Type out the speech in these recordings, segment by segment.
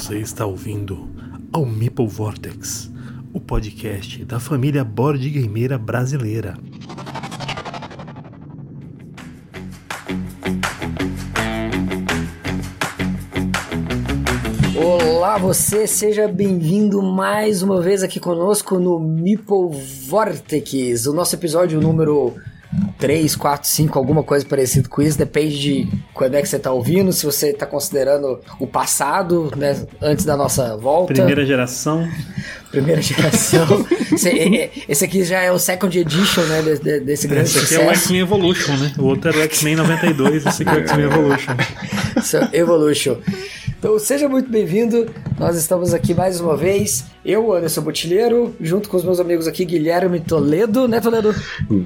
Você está ouvindo ao Meeple Vortex, o podcast da família board gameira brasileira. Olá, você seja bem-vindo mais uma vez aqui conosco no Meeple Vortex, o nosso episódio número 3, 4, 5, alguma coisa parecida com isso, depende de quando é que você está ouvindo, se você está considerando o passado, né, antes da nossa volta. Primeira geração. Primeira geração. esse, é, é, esse, aqui já é o second edition, né, desse, desse grande esse sucesso. Esse aqui é o X-Men Evolution, né? O outro era o X-Men 92, esse aqui é o X-Men Evolution. É Evolution. Então seja muito bem-vindo, nós estamos aqui mais uma vez, eu, Anderson Botilheiro, junto com os meus amigos aqui, Guilherme Toledo, né Toledo?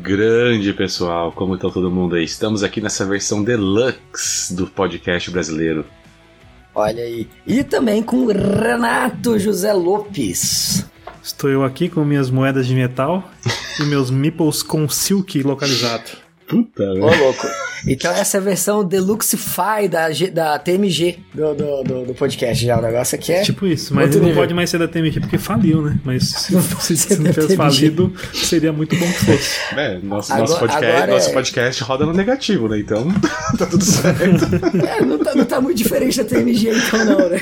Grande pessoal, como está todo mundo aí? Estamos aqui nessa versão deluxe do podcast brasileiro. Olha aí. E também com Renato José Lopes. Estou eu aqui com minhas moedas de metal e meus meeples com silk localizado. Puta, Ô, louco. Então essa é a versão Deluxify da, G, da TMG do, do, do, do, podcast já. O negócio aqui é. Tipo isso, mas não nível. pode mais ser da TMG porque faliu, né? Mas se, não se, se não tivesse falido, seria muito bom que fosse. É, nosso, agora, nosso, podcast, nosso é... podcast roda no negativo, né? Então tá tudo certo. É, não tá, não tá muito diferente da TMG, então, não, né?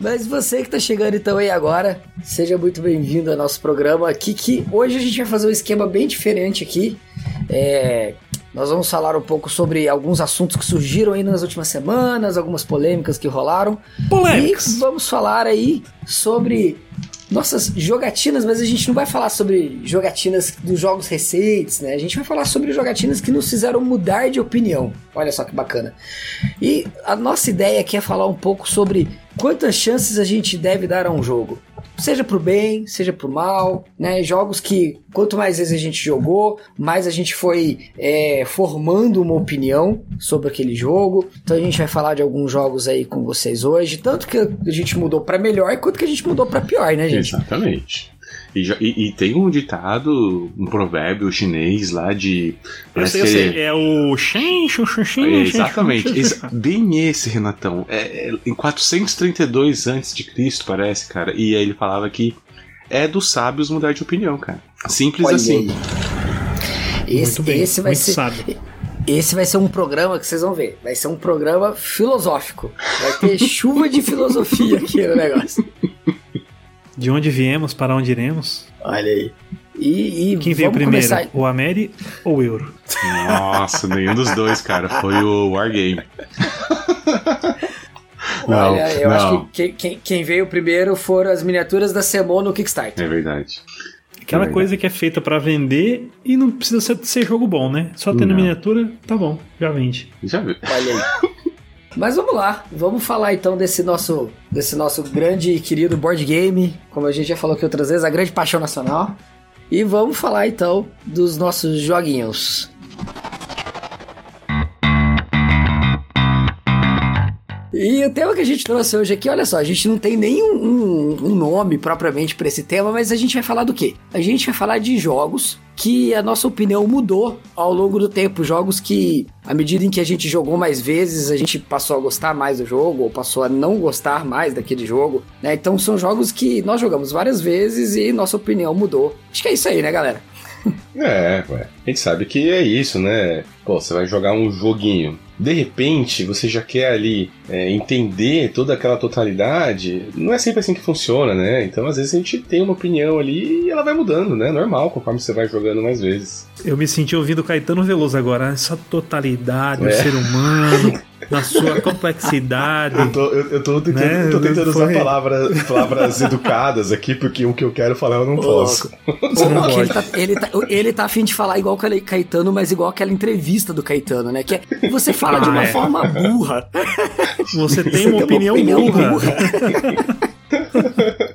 Mas você que tá chegando então aí agora, seja muito bem-vindo ao nosso programa aqui, que hoje a gente vai fazer um esquema bem diferente aqui. É, nós vamos falar um pouco sobre alguns assuntos que surgiram aí nas últimas semanas, algumas polêmicas que rolaram. Polêmicas! E vamos falar aí sobre nossas jogatinas, mas a gente não vai falar sobre jogatinas dos jogos recentes, né? A gente vai falar sobre jogatinas que nos fizeram mudar de opinião. Olha só que bacana. E a nossa ideia aqui é falar um pouco sobre quantas chances a gente deve dar a um jogo. Seja pro bem, seja pro mal, né? Jogos que quanto mais vezes a gente jogou, mais a gente foi é, formando uma opinião sobre aquele jogo. Então a gente vai falar de alguns jogos aí com vocês hoje, tanto que a gente mudou para melhor quanto que a gente mudou para pior, né, gente? Exatamente. E, e, e, tem um ditado, um provérbio chinês lá de. Eu sei, eu sei. É o Shen, Shen, Shen, é, Exatamente. Bem esse, Renatão. É, é, em 432 a.C., parece, cara. E aí ele falava que é dos sábios mudar de opinião, cara. Simples Olha assim. Aí. Esse, bem, esse vai ser. Sábio. Esse vai ser um programa que vocês vão ver. Vai ser um programa filosófico. Vai ter chuva de filosofia aqui no negócio. De onde viemos, para onde iremos? Olha aí. E, e Quem veio primeiro, começar... o Ameri ou o Euro? Nossa, nenhum dos dois, cara. Foi o Wargame. não, Olha, eu não. acho que quem, quem, veio primeiro foram as miniaturas da Semon no Kickstarter. É verdade. Aquela é coisa que é feita para vender e não precisa ser, ser, jogo bom, né? Só tendo não. miniatura, tá bom, já vende. Já viu. Olha aí. Mas vamos lá, vamos falar então desse nosso, desse nosso grande e querido board game, como a gente já falou aqui outras vezes, a grande paixão nacional. E vamos falar então dos nossos joguinhos. E o tema que a gente trouxe hoje aqui, olha só, a gente não tem nenhum um, um nome propriamente para esse tema, mas a gente vai falar do quê? A gente vai falar de jogos que a nossa opinião mudou ao longo do tempo. Jogos que, à medida em que a gente jogou mais vezes, a gente passou a gostar mais do jogo, ou passou a não gostar mais daquele jogo, né? Então são jogos que nós jogamos várias vezes e nossa opinião mudou. Acho que é isso aí, né, galera? É, ué. A gente sabe que é isso, né? Pô, você vai jogar um joguinho de repente você já quer ali é, entender toda aquela totalidade, não é sempre assim que funciona, né? Então às vezes a gente tem uma opinião ali e ela vai mudando, né? Normal, conforme você vai jogando mais vezes. Eu me senti ouvindo Caetano Veloso agora, essa totalidade, é. o ser humano. na sua complexidade. Eu tô, eu, eu tô tentando, né? tô tentando usar palavras, palavras educadas aqui, porque o que eu quero falar eu não posso. Você não pode. Ele tá, ele, tá, ele tá afim de falar igual o Caetano, mas igual aquela entrevista do Caetano, né? Que é, você fala ah, de uma é. forma burra. Você tem uma, você opinião, tem uma opinião burra. burra.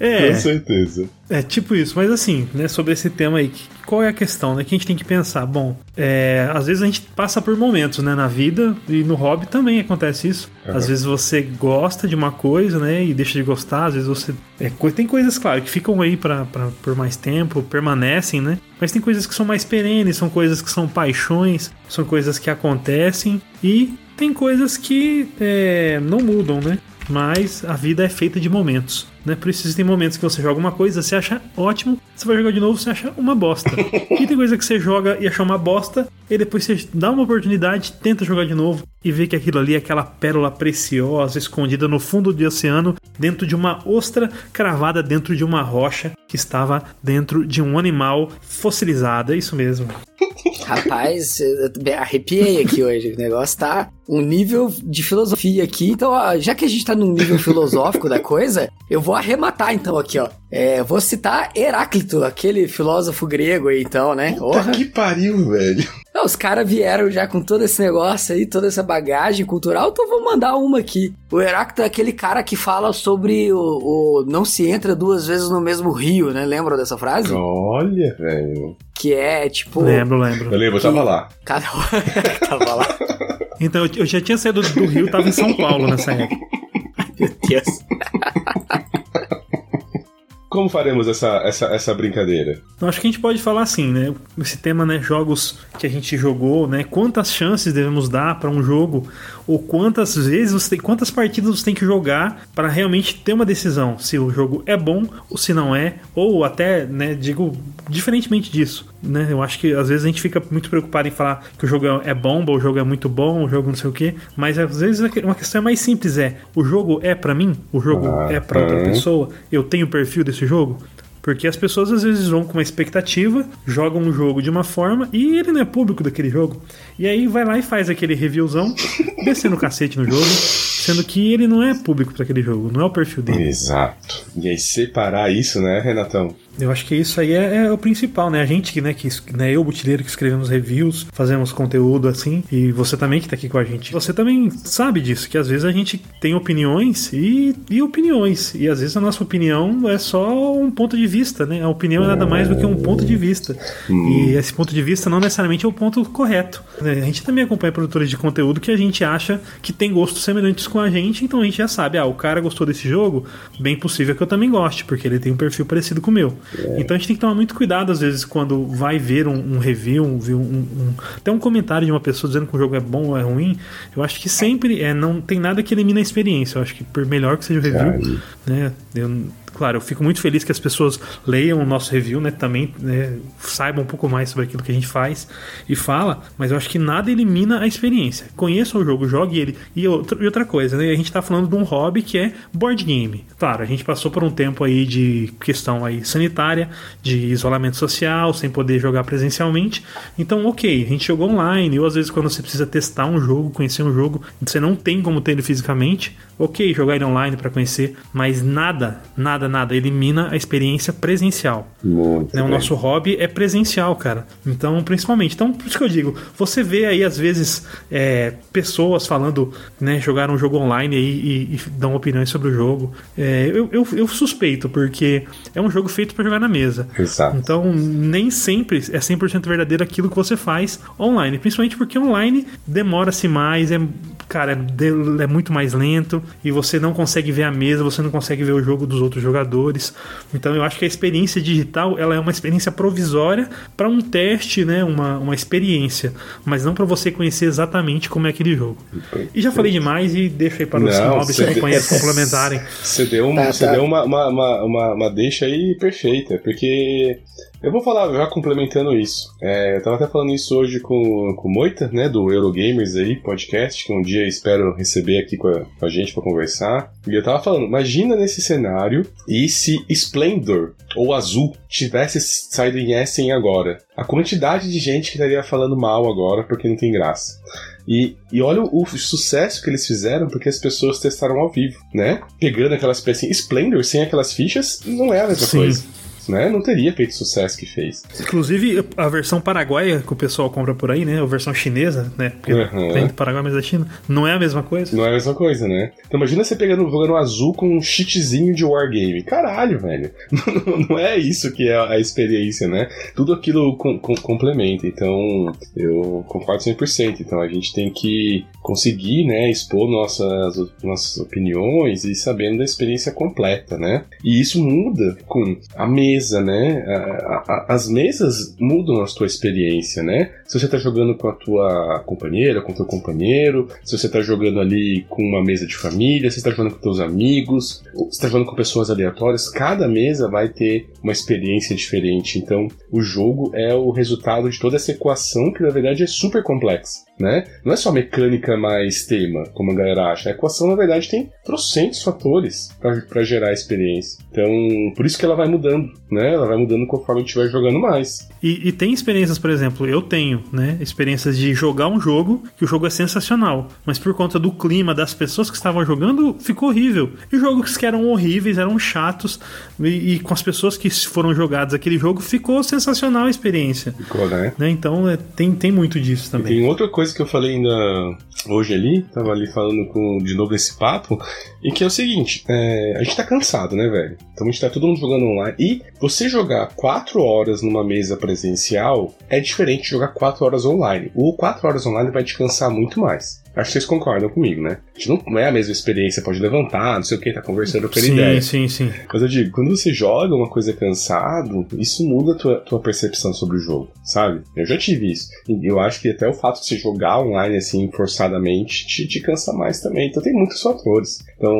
É. Com certeza. É tipo isso, mas assim, né, sobre esse tema aí, qual é a questão, né, que a gente tem que pensar? Bom, é, às vezes a gente passa por momentos, né, na vida e no hobby também acontece isso. Uhum. Às vezes você gosta de uma coisa, né, e deixa de gostar, às vezes você... É, tem coisas, claro, que ficam aí pra, pra, por mais tempo, permanecem, né, mas tem coisas que são mais perenes, são coisas que são paixões, são coisas que acontecem e tem coisas que é, não mudam, né, mas a vida é feita de momentos. Né? Por isso tem momentos que você joga uma coisa, você acha ótimo, você vai jogar de novo, você acha uma bosta. e tem coisa que você joga e acha uma bosta, e depois você dá uma oportunidade, tenta jogar de novo e vê que aquilo ali é aquela pérola preciosa escondida no fundo do oceano, dentro de uma ostra cravada dentro de uma rocha que estava dentro de um animal fossilizado. É isso mesmo. Rapaz, eu arrepiei aqui hoje. O negócio tá um nível de filosofia aqui. Então, ó, já que a gente tá num nível filosófico da coisa, eu vou arrematar então aqui, ó. É, vou citar Heráclito, aquele filósofo grego aí, então, né? Puta que pariu, velho. Não, os caras vieram já com todo esse negócio aí, toda essa bagagem cultural, então vou mandar uma aqui. O Heráclito é aquele cara que fala sobre o, o não se entra duas vezes no mesmo rio, né? Lembram dessa frase? Olha, velho. Que é tipo. Lembro, lembro. Eu lembro, eu tava lá. Cada tava lá. Então, eu já tinha saído do Rio, tava em São Paulo nessa época. Meu Deus. Como faremos essa, essa, essa brincadeira? Eu acho que a gente pode falar assim, né? Esse tema, né? Jogos que a gente jogou, né? Quantas chances devemos dar para um jogo? Ou quantas vezes você tem, quantas partidas você tem que jogar para realmente ter uma decisão se o jogo é bom ou se não é? Ou até, né? Digo diferentemente disso, né? Eu acho que às vezes a gente fica muito preocupado em falar que o jogo é bom, ou o jogo é muito bom, o jogo não sei o quê. Mas às vezes uma questão mais simples é: o jogo é para mim? O jogo Ah, é para outra hum. pessoa? Eu tenho o perfil desse jogo? Porque as pessoas às vezes vão com uma expectativa, jogam um jogo de uma forma e ele não é público daquele jogo. E aí vai lá e faz aquele reviewzão, descendo o cacete no jogo, sendo que ele não é público para aquele jogo, não é o perfil dele. Exato. E aí, separar isso, né, Renatão? Eu acho que isso aí é, é o principal, né? A gente né, que né, eu, Butileiro, que escrevemos reviews, fazemos conteúdo assim, e você também que tá aqui com a gente. Você também sabe disso, que às vezes a gente tem opiniões e, e opiniões. E às vezes a nossa opinião é só um ponto de vista, né? A opinião é nada mais do que um ponto de vista. E esse ponto de vista não necessariamente é o ponto correto. né? A gente também acompanha produtores de conteúdo que a gente acha que tem gostos semelhantes com a gente, então a gente já sabe, ah, o cara gostou desse jogo, bem possível que eu também goste, porque ele tem um perfil parecido com o meu. Então a gente tem que tomar muito cuidado, às vezes, quando vai ver um, um review, um, um, até um comentário de uma pessoa dizendo que o jogo é bom ou é ruim. Eu acho que sempre é, não tem nada que elimine a experiência. Eu acho que por melhor que seja o review. Né? Eu, claro, eu fico muito feliz que as pessoas leiam o nosso review, né? Também né, saibam um pouco mais sobre aquilo que a gente faz e fala, mas eu acho que nada elimina a experiência. Conheça o jogo, jogue ele. E outra, e outra coisa, né? A gente tá falando de um hobby que é board game. Claro, a gente passou por um tempo aí de questão aí sanitária, de isolamento social, sem poder jogar presencialmente. Então, ok, a gente jogou online, ou às vezes quando você precisa testar um jogo, conhecer um jogo, você não tem como ter ele fisicamente, ok, jogar ele online para conhecer, mas nada, nada, nada elimina a experiência presencial. Muito. Né? O nosso hobby é presencial, cara. Então, principalmente. Então, por isso que eu digo, você vê aí, às vezes, é, pessoas falando, né, jogaram um jogo online aí e, e dão opiniões sobre o jogo. É, eu, eu, eu suspeito, porque é um jogo feito para jogar na mesa. Exato. Então, nem sempre é 100% verdadeiro aquilo que você faz online. Principalmente porque online demora-se mais, é, cara, é, é muito mais lento e você não consegue ver a mesa, você não consegue ver o jogo dos outros jogadores. Então, eu acho que a experiência digital ela é uma experiência provisória para um teste, né, uma, uma experiência, mas não para você conhecer exatamente como é aquele jogo. E já falei demais e deixo aí para os snobs você- que conhecem complementarem. Você deu, um- Tá, você tá. deu uma, uma, uma, uma, uma deixa aí perfeita, porque eu vou falar já complementando isso. É, eu tava até falando isso hoje com, com o Moita, né, do Eurogamers aí, podcast, que um dia espero receber aqui com a, com a gente pra conversar. E eu tava falando, imagina nesse cenário e se Splendor ou Azul tivesse saído em Essen agora. A quantidade de gente que estaria falando mal agora porque não tem graça. E, e olha o, o sucesso que eles fizeram porque as pessoas testaram ao vivo, né? Pegando aquelas pecinhas. Splendor sem aquelas fichas não é a mesma Sim. coisa. Né? Não teria feito o sucesso que fez. Inclusive, a versão paraguaia que o pessoal compra por aí, né? A versão chinesa, né? Porque Uhum. tem do Paraguai, mas da China, não é a mesma coisa. Não é a mesma coisa, né? Então imagina você pegando, jogando azul com um cheatzinho de wargame. Caralho, velho. não é isso que é a experiência, né? Tudo aquilo com, com- complementa. Então, eu concordo 100%. Então a gente tem que conseguir, né, expor nossas, nossas opiniões e sabendo da experiência completa, né? E isso muda com a mesa, né? A- a- as mesas mudam a tua experiência, né? Se você tá jogando com a tua companheira, com o teu companheiro, se você tá jogando ali com uma mesa de família, se você tá jogando com teus amigos, você tá jogando com pessoas aleatórias, cada mesa vai ter uma experiência diferente. Então, o jogo é o resultado de toda essa equação que na verdade é super complexa, né? Não é só mecânica mais tema, como a galera acha. A equação na verdade tem trocentos fatores para gerar a experiência. Então, por isso que ela vai mudando, né? Ela vai mudando conforme a gente vai jogando mais. E, e tem experiências, por exemplo, eu tenho, né? Experiências de jogar um jogo que o jogo é sensacional, mas por conta do clima das pessoas que estavam jogando, ficou horrível. E jogos que eram horríveis, eram chatos, e, e com as pessoas que foram jogadas aquele jogo, ficou sensacional a experiência. Ficou, né? Né? Então é, tem, tem muito disso também. Tem outra coisa que eu falei ainda hoje ali, tava ali falando com, de novo esse papo, e que é o seguinte, é, a gente tá cansado, né, velho? Então a gente tá todo mundo jogando online. E você jogar 4 horas numa mesa presencial é diferente de jogar 4 horas online. O 4 horas online vai te cansar muito mais. Acho que vocês concordam comigo, né? A gente não, é a mesma experiência, pode levantar, não sei o que, tá conversando Sim, ideia. sim, sim. Mas eu digo, quando você joga uma coisa cansado, isso muda a tua, tua percepção sobre o jogo, sabe? Eu já tive isso. E eu acho que até o fato de você jogar online assim, forçadamente, te, te cansa mais também. Então tem muitos fatores. Então,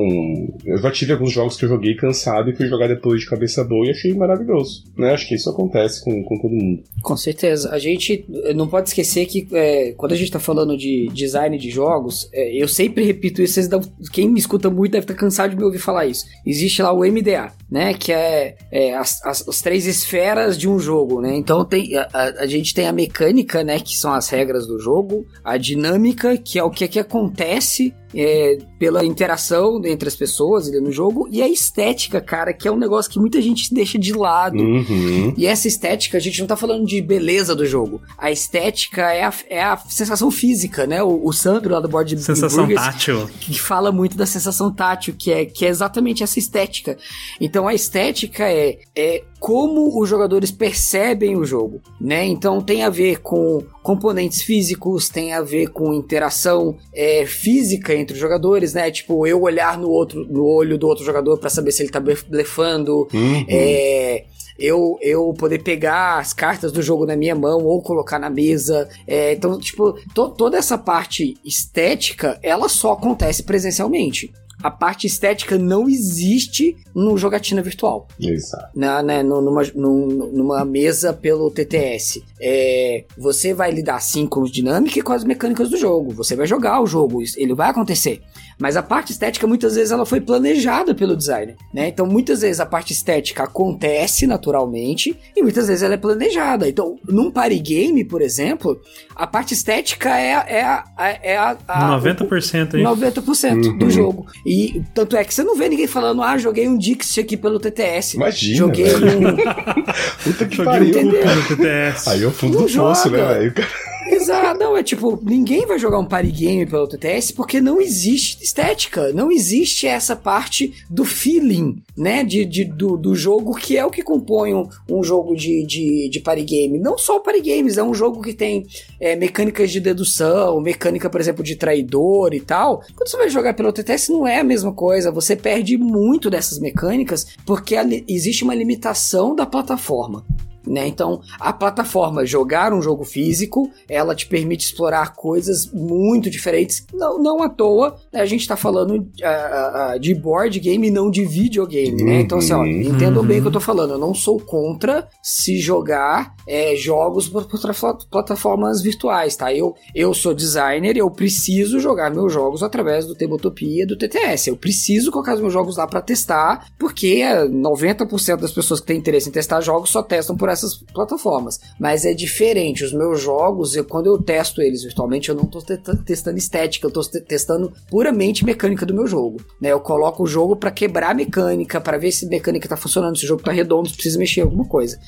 eu já tive alguns jogos que eu joguei cansado e fui jogar depois de cabeça boa e achei maravilhoso. Né? Acho que isso acontece com, com todo mundo. Com certeza. A gente não pode esquecer que é, quando a gente tá falando de design de jogos, é, eu sempre repito isso, dão- quem me escuta muito deve estar cansado de me ouvir falar isso. Existe lá o MDA, né? Que é, é, as, as, as três esferas de um jogo, né? Então tem, a, a- a gente tem a mecânica, né? Que são as regras do jogo, a dinâmica, que é o que, é que acontece é, pela interação entre as pessoas ali no jogo, e a estética, cara, que é um negócio que muita gente deixa de lado. Uhum. E essa estética, a gente não tá falando de beleza do jogo. A estética é a, é a sensação física, né? O, o Sandro lá do Board Sensação Burgers, tátil. que fala muito da sensação tátil, que é, que é exatamente essa estética. Então a estética é, é como os jogadores percebem o jogo, né? Então tem a ver com componentes físicos, tem a ver com interação é, física entre os jogadores, né? Tipo, eu olhar no outro, no olho do outro jogador pra saber se ele tá blef- blefando, Uhum. é, eu, eu poder pegar as cartas do jogo na minha mão ou colocar na mesa. É, então, tipo, to- toda essa parte estética, ela só acontece presencialmente. A parte estética não existe no jogatina virtual Exato. na, né, no- numa, num- numa mesa pelo TTS. É, você vai lidar sim com os dinâmica e com as mecânicas do jogo. Você vai jogar o jogo, ele vai acontecer. Mas a parte estética, muitas vezes, ela foi planejada pelo designer. Né? Então, muitas vezes a parte estética acontece naturalmente e muitas vezes ela é planejada. Então, num party game, por exemplo, a parte estética é, a- é, a, é a, a, 90% aí. 90% Uhum. do jogo. E tanto é que você não vê ninguém falando, ah, joguei um Dixie aqui pelo TTS. Imagina, Joguei velho. um. Puta que Joguei pariu. um no TTS. Aí é o fundo Não do poço, né, joga. velho? Exato, não, é tipo, ninguém vai jogar um party game pelo TTS porque não existe estética, não existe essa parte do feeling, né, de, de- do, do jogo que é o que compõe um, um jogo de, de, de party game. Não só o party games, é um jogo que tem é, mecânicas de dedução, mecânica, por exemplo, de traidor e tal. Quando você vai jogar pelo TTS não é a mesma coisa, você perde muito dessas mecânicas porque existe uma limitação da plataforma. Né? Então, a plataforma jogar um jogo físico, ela te permite explorar coisas muito diferentes. Não, não à toa, né, a gente tá falando ah, ah, de board game e não de videogame, né? Então, assim, ó, Uhum. entendam bem o que eu tô falando. Eu não sou contra se jogar é, jogos por, plataformas virtuais, tá? Eu, eu sou designer e eu preciso jogar meus jogos através do Tabletopia e do TTS. Eu preciso colocar os meus jogos lá pra testar, porque é, 90% das pessoas que têm interesse em testar jogos só testam por essas plataformas. Mas é diferente. Os meus jogos, eu, quando eu testo eles virtualmente, eu não tô testando estética, eu tô testando puramente mecânica do meu jogo. Né? Eu coloco o jogo para quebrar a mecânica, para ver se a mecânica tá funcionando, se o jogo tá redondo, se precisa mexer em alguma coisa.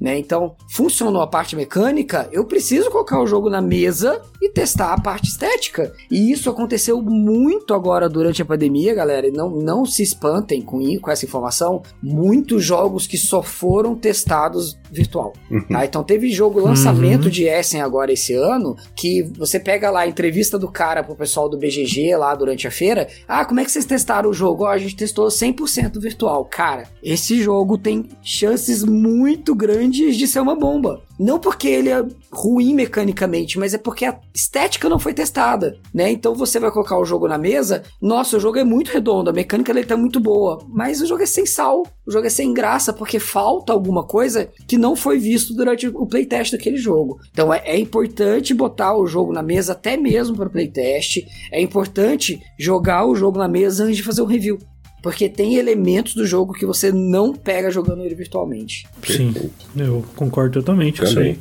Né? Então, funcionou a parte mecânica, eu preciso colocar o jogo na mesa e testar a parte estética. E isso aconteceu muito agora durante a pandemia, galera. Não, não se espantem com, com essa informação. Muitos jogos que só foram testados virtual. Uhum. Tá? Então teve jogo lançamento uhum. de Essen agora esse ano que você pega lá a entrevista do cara pro pessoal do BGG lá durante a feira. Ah, como é que vocês testaram o jogo? Oh, a gente testou 100% virtual. Cara, esse jogo tem chances muito grandes de ser uma bomba. Não porque ele é ruim mecanicamente, mas é porque a estética não foi testada, né? Então você vai colocar o jogo na mesa, nossa, o jogo é muito redondo, a mecânica dele tá muito boa, mas o jogo é sem sal, o jogo é sem graça, porque falta alguma coisa que não foi visto durante o playtest daquele jogo. Então é, é importante botar o jogo na mesa até mesmo para playtest, é importante jogar o jogo na mesa antes de fazer o review. Porque tem elementos do jogo que você não pega jogando ele virtualmente. Sim, eu concordo totalmente com isso aí.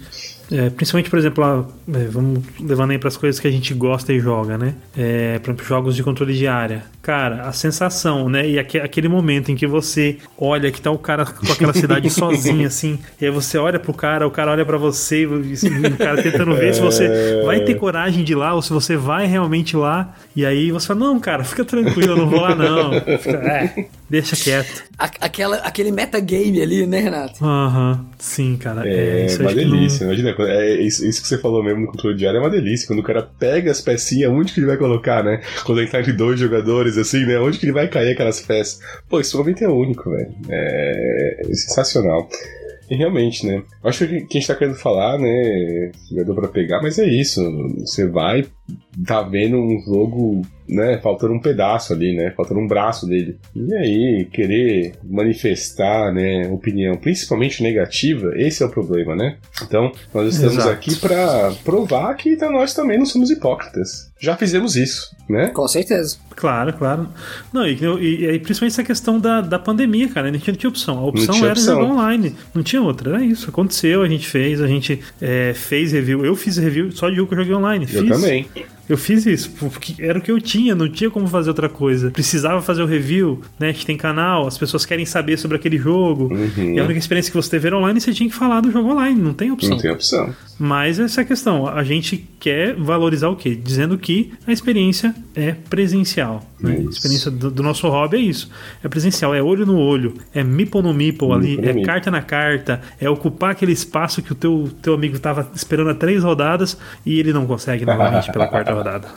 É, principalmente, por exemplo, lá, é, vamos levando aí para as coisas que a gente gosta e joga, né? É, por exemplo, jogos de controle de área. Cara, a sensação, né? E aqu aquele momento em que você olha que tá o cara com aquela cidade sozinho, assim, e aí você olha pro cara, o cara olha para você, e assim, o cara tentando ver se você vai ter coragem de ir lá ou se você vai realmente lá. E aí você fala: Não, cara, fica tranquilo, eu não vou lá, não. Fica, é, deixa quieto. Aquela, aquele metagame ali, né, Renato? Aham, uhum, sim, cara. É, é uma delícia, não... imagina é, isso, isso, que você falou mesmo no controle de área é uma delícia. Quando o cara pega as pecinhas, onde que ele vai colocar, né? Quando ele tá entre dois jogadores, assim, né? Onde que ele vai cair aquelas peças? Pô, esse momento é único, velho. É, é sensacional. E realmente, né? Acho que quem está querendo falar, né? Deu pra pegar, mas é isso. Você vai, tá vendo um jogo, né? Faltando um pedaço ali, né? Faltando um braço dele. E aí, querer manifestar, né? Opinião, principalmente negativa, esse é o problema, né? Então, nós estamos Exato. aqui para provar que nós também não somos hipócritas. Já fizemos isso, né? Com certeza. Claro, claro. Não, e, e, e principalmente essa questão da, da pandemia, cara. A gente não tinha opção. A opção era opção. jogar online. Não tinha outra. Era isso. Aconteceu, a gente fez, a gente é, fez review. Eu fiz review só de jogo que eu joguei online. Eu fiz. também. Eu fiz isso, porque era o que eu tinha, não tinha como fazer outra coisa. Precisava fazer o review, né? A gente tem canal, as pessoas querem saber sobre aquele jogo. Uhum. E a única experiência que você teve era online, você tinha que falar do jogo online, não tem opção. Não tem opção. Mas essa é a questão. A gente quer valorizar o quê? Dizendo que a experiência é presencial. Né? A experiência do, do, nosso hobby é isso. É presencial, é olho no olho, é meeple no meeple ali, é carta na carta, é ocupar aquele espaço que o teu, teu amigo estava esperando há três rodadas e ele não consegue novamente pela quarta rodada.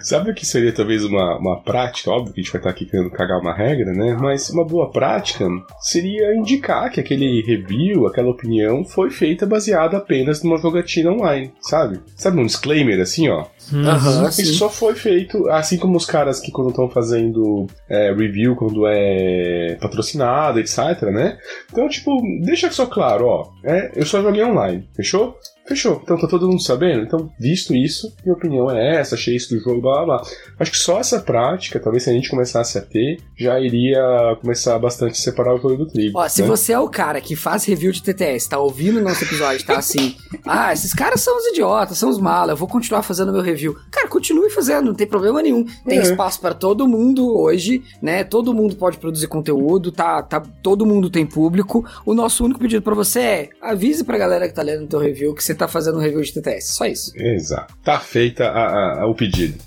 Sabe o que seria talvez uma, uma prática? Óbvio que a gente vai estar aqui querendo cagar uma regra, né? Mas uma boa prática seria indicar que aquele review, aquela opinião foi feita baseada apenas numa jogatina online, sabe? Sabe um disclaimer assim, ó? Uhum, Isso só foi feito, assim como os caras que quando estão fazendo é, review, quando é patrocinado, etc, né? Então, tipo, deixa só claro, ó, é, eu só joguei online, fechou? Fechou. Então tá todo mundo sabendo? Então, visto isso, minha opinião é essa, achei isso do jogo, blá blá blá. Acho que só essa prática, talvez se a gente começasse a ter, já iria começar bastante a separar o jogo do trigo. Ó, se né? você é o cara que faz review de TTS, tá ouvindo o nosso episódio, tá assim, ah, esses caras são os idiotas, são os malas, eu vou continuar fazendo meu review. Cara, continue fazendo, não tem problema nenhum. Tem é. espaço para todo mundo hoje, né? Todo mundo pode produzir conteúdo, tá, tá, todo mundo tem público. O nosso único pedido para você é avise pra galera que tá lendo o teu review que você tá fazendo um review de TTS. Só isso. Exato. Tá feita a, a, o pedido.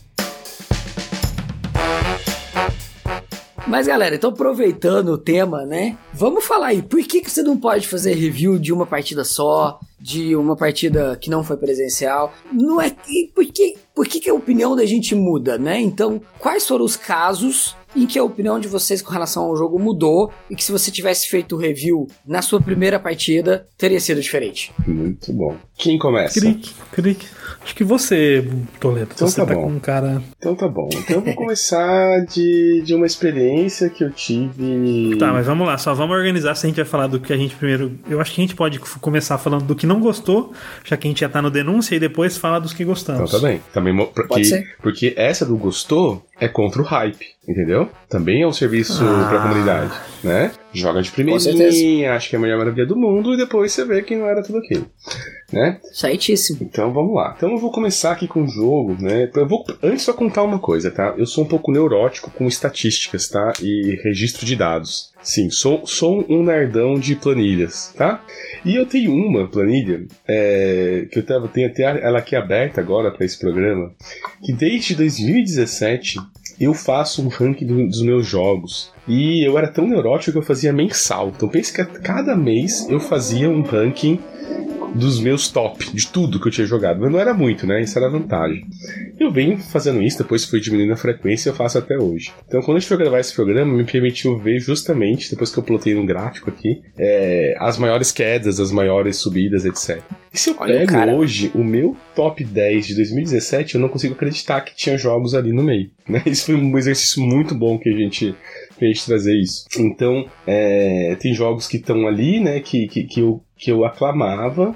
Mas galera, então aproveitando o tema, né? Vamos falar aí, por que, que você não pode fazer review de uma partida só, de uma partida que não foi presencial? Não é. Por que, por que, que a opinião da gente muda, né? Então, quais foram os casos em que a opinião de vocês com relação ao jogo mudou e que se você tivesse feito o review na sua primeira partida, teria sido diferente. Muito bom. Quem começa? Crick, crick. Acho que você, Toledo. Então você tá, tá bom. com um cara. Então tá bom. Então eu vou começar de, de uma experiência que eu tive. Tá, mas vamos lá, só vamos organizar se a gente vai falar do que a gente primeiro. Eu acho que a gente pode começar falando do que não gostou, já que a gente já tá no denúncia, e depois falar dos que gostamos. Então tá bem. Também, porque, pode ser. porque essa do gostou é contra o hype, entendeu? Também é um serviço ah. para a comunidade, né? joga de primeirinha, acha que é a melhor maravilha do mundo, e depois você vê que não era tudo aquilo. Né? Certíssimo. Então vamos lá. Então eu vou começar aqui com o jogo, né? Eu vou antes só contar uma coisa, tá? Eu sou um pouco neurótico com estatísticas, tá? E registro de dados. Sim, sou, sou um nerdão de planilhas, tá? E eu tenho uma planilha é, que eu tava, tenho até ela aqui aberta agora para esse programa, que desde 2017 eu faço um ranking do, dos meus jogos. E eu era tão neurótico que eu fazia mensal. Então pense que a cada mês eu fazia um ranking dos meus top, de tudo que eu tinha jogado. Mas não era muito, né? Isso era vantagem. Eu venho fazendo isso, depois fui diminuindo a frequência e eu faço até hoje. Então, quando a gente foi gravar esse programa, me permitiu ver justamente, depois que eu plotei no gráfico aqui, é, as maiores quedas, as maiores subidas, etc. E se eu Olha, pego cara. hoje o meu top 10 de 2017, eu não consigo acreditar que tinha jogos ali no meio. Né? Isso foi um exercício muito bom que a gente fez trazer isso. Então, é, tem jogos que estão ali, né, que, que, que eu que eu aclamava,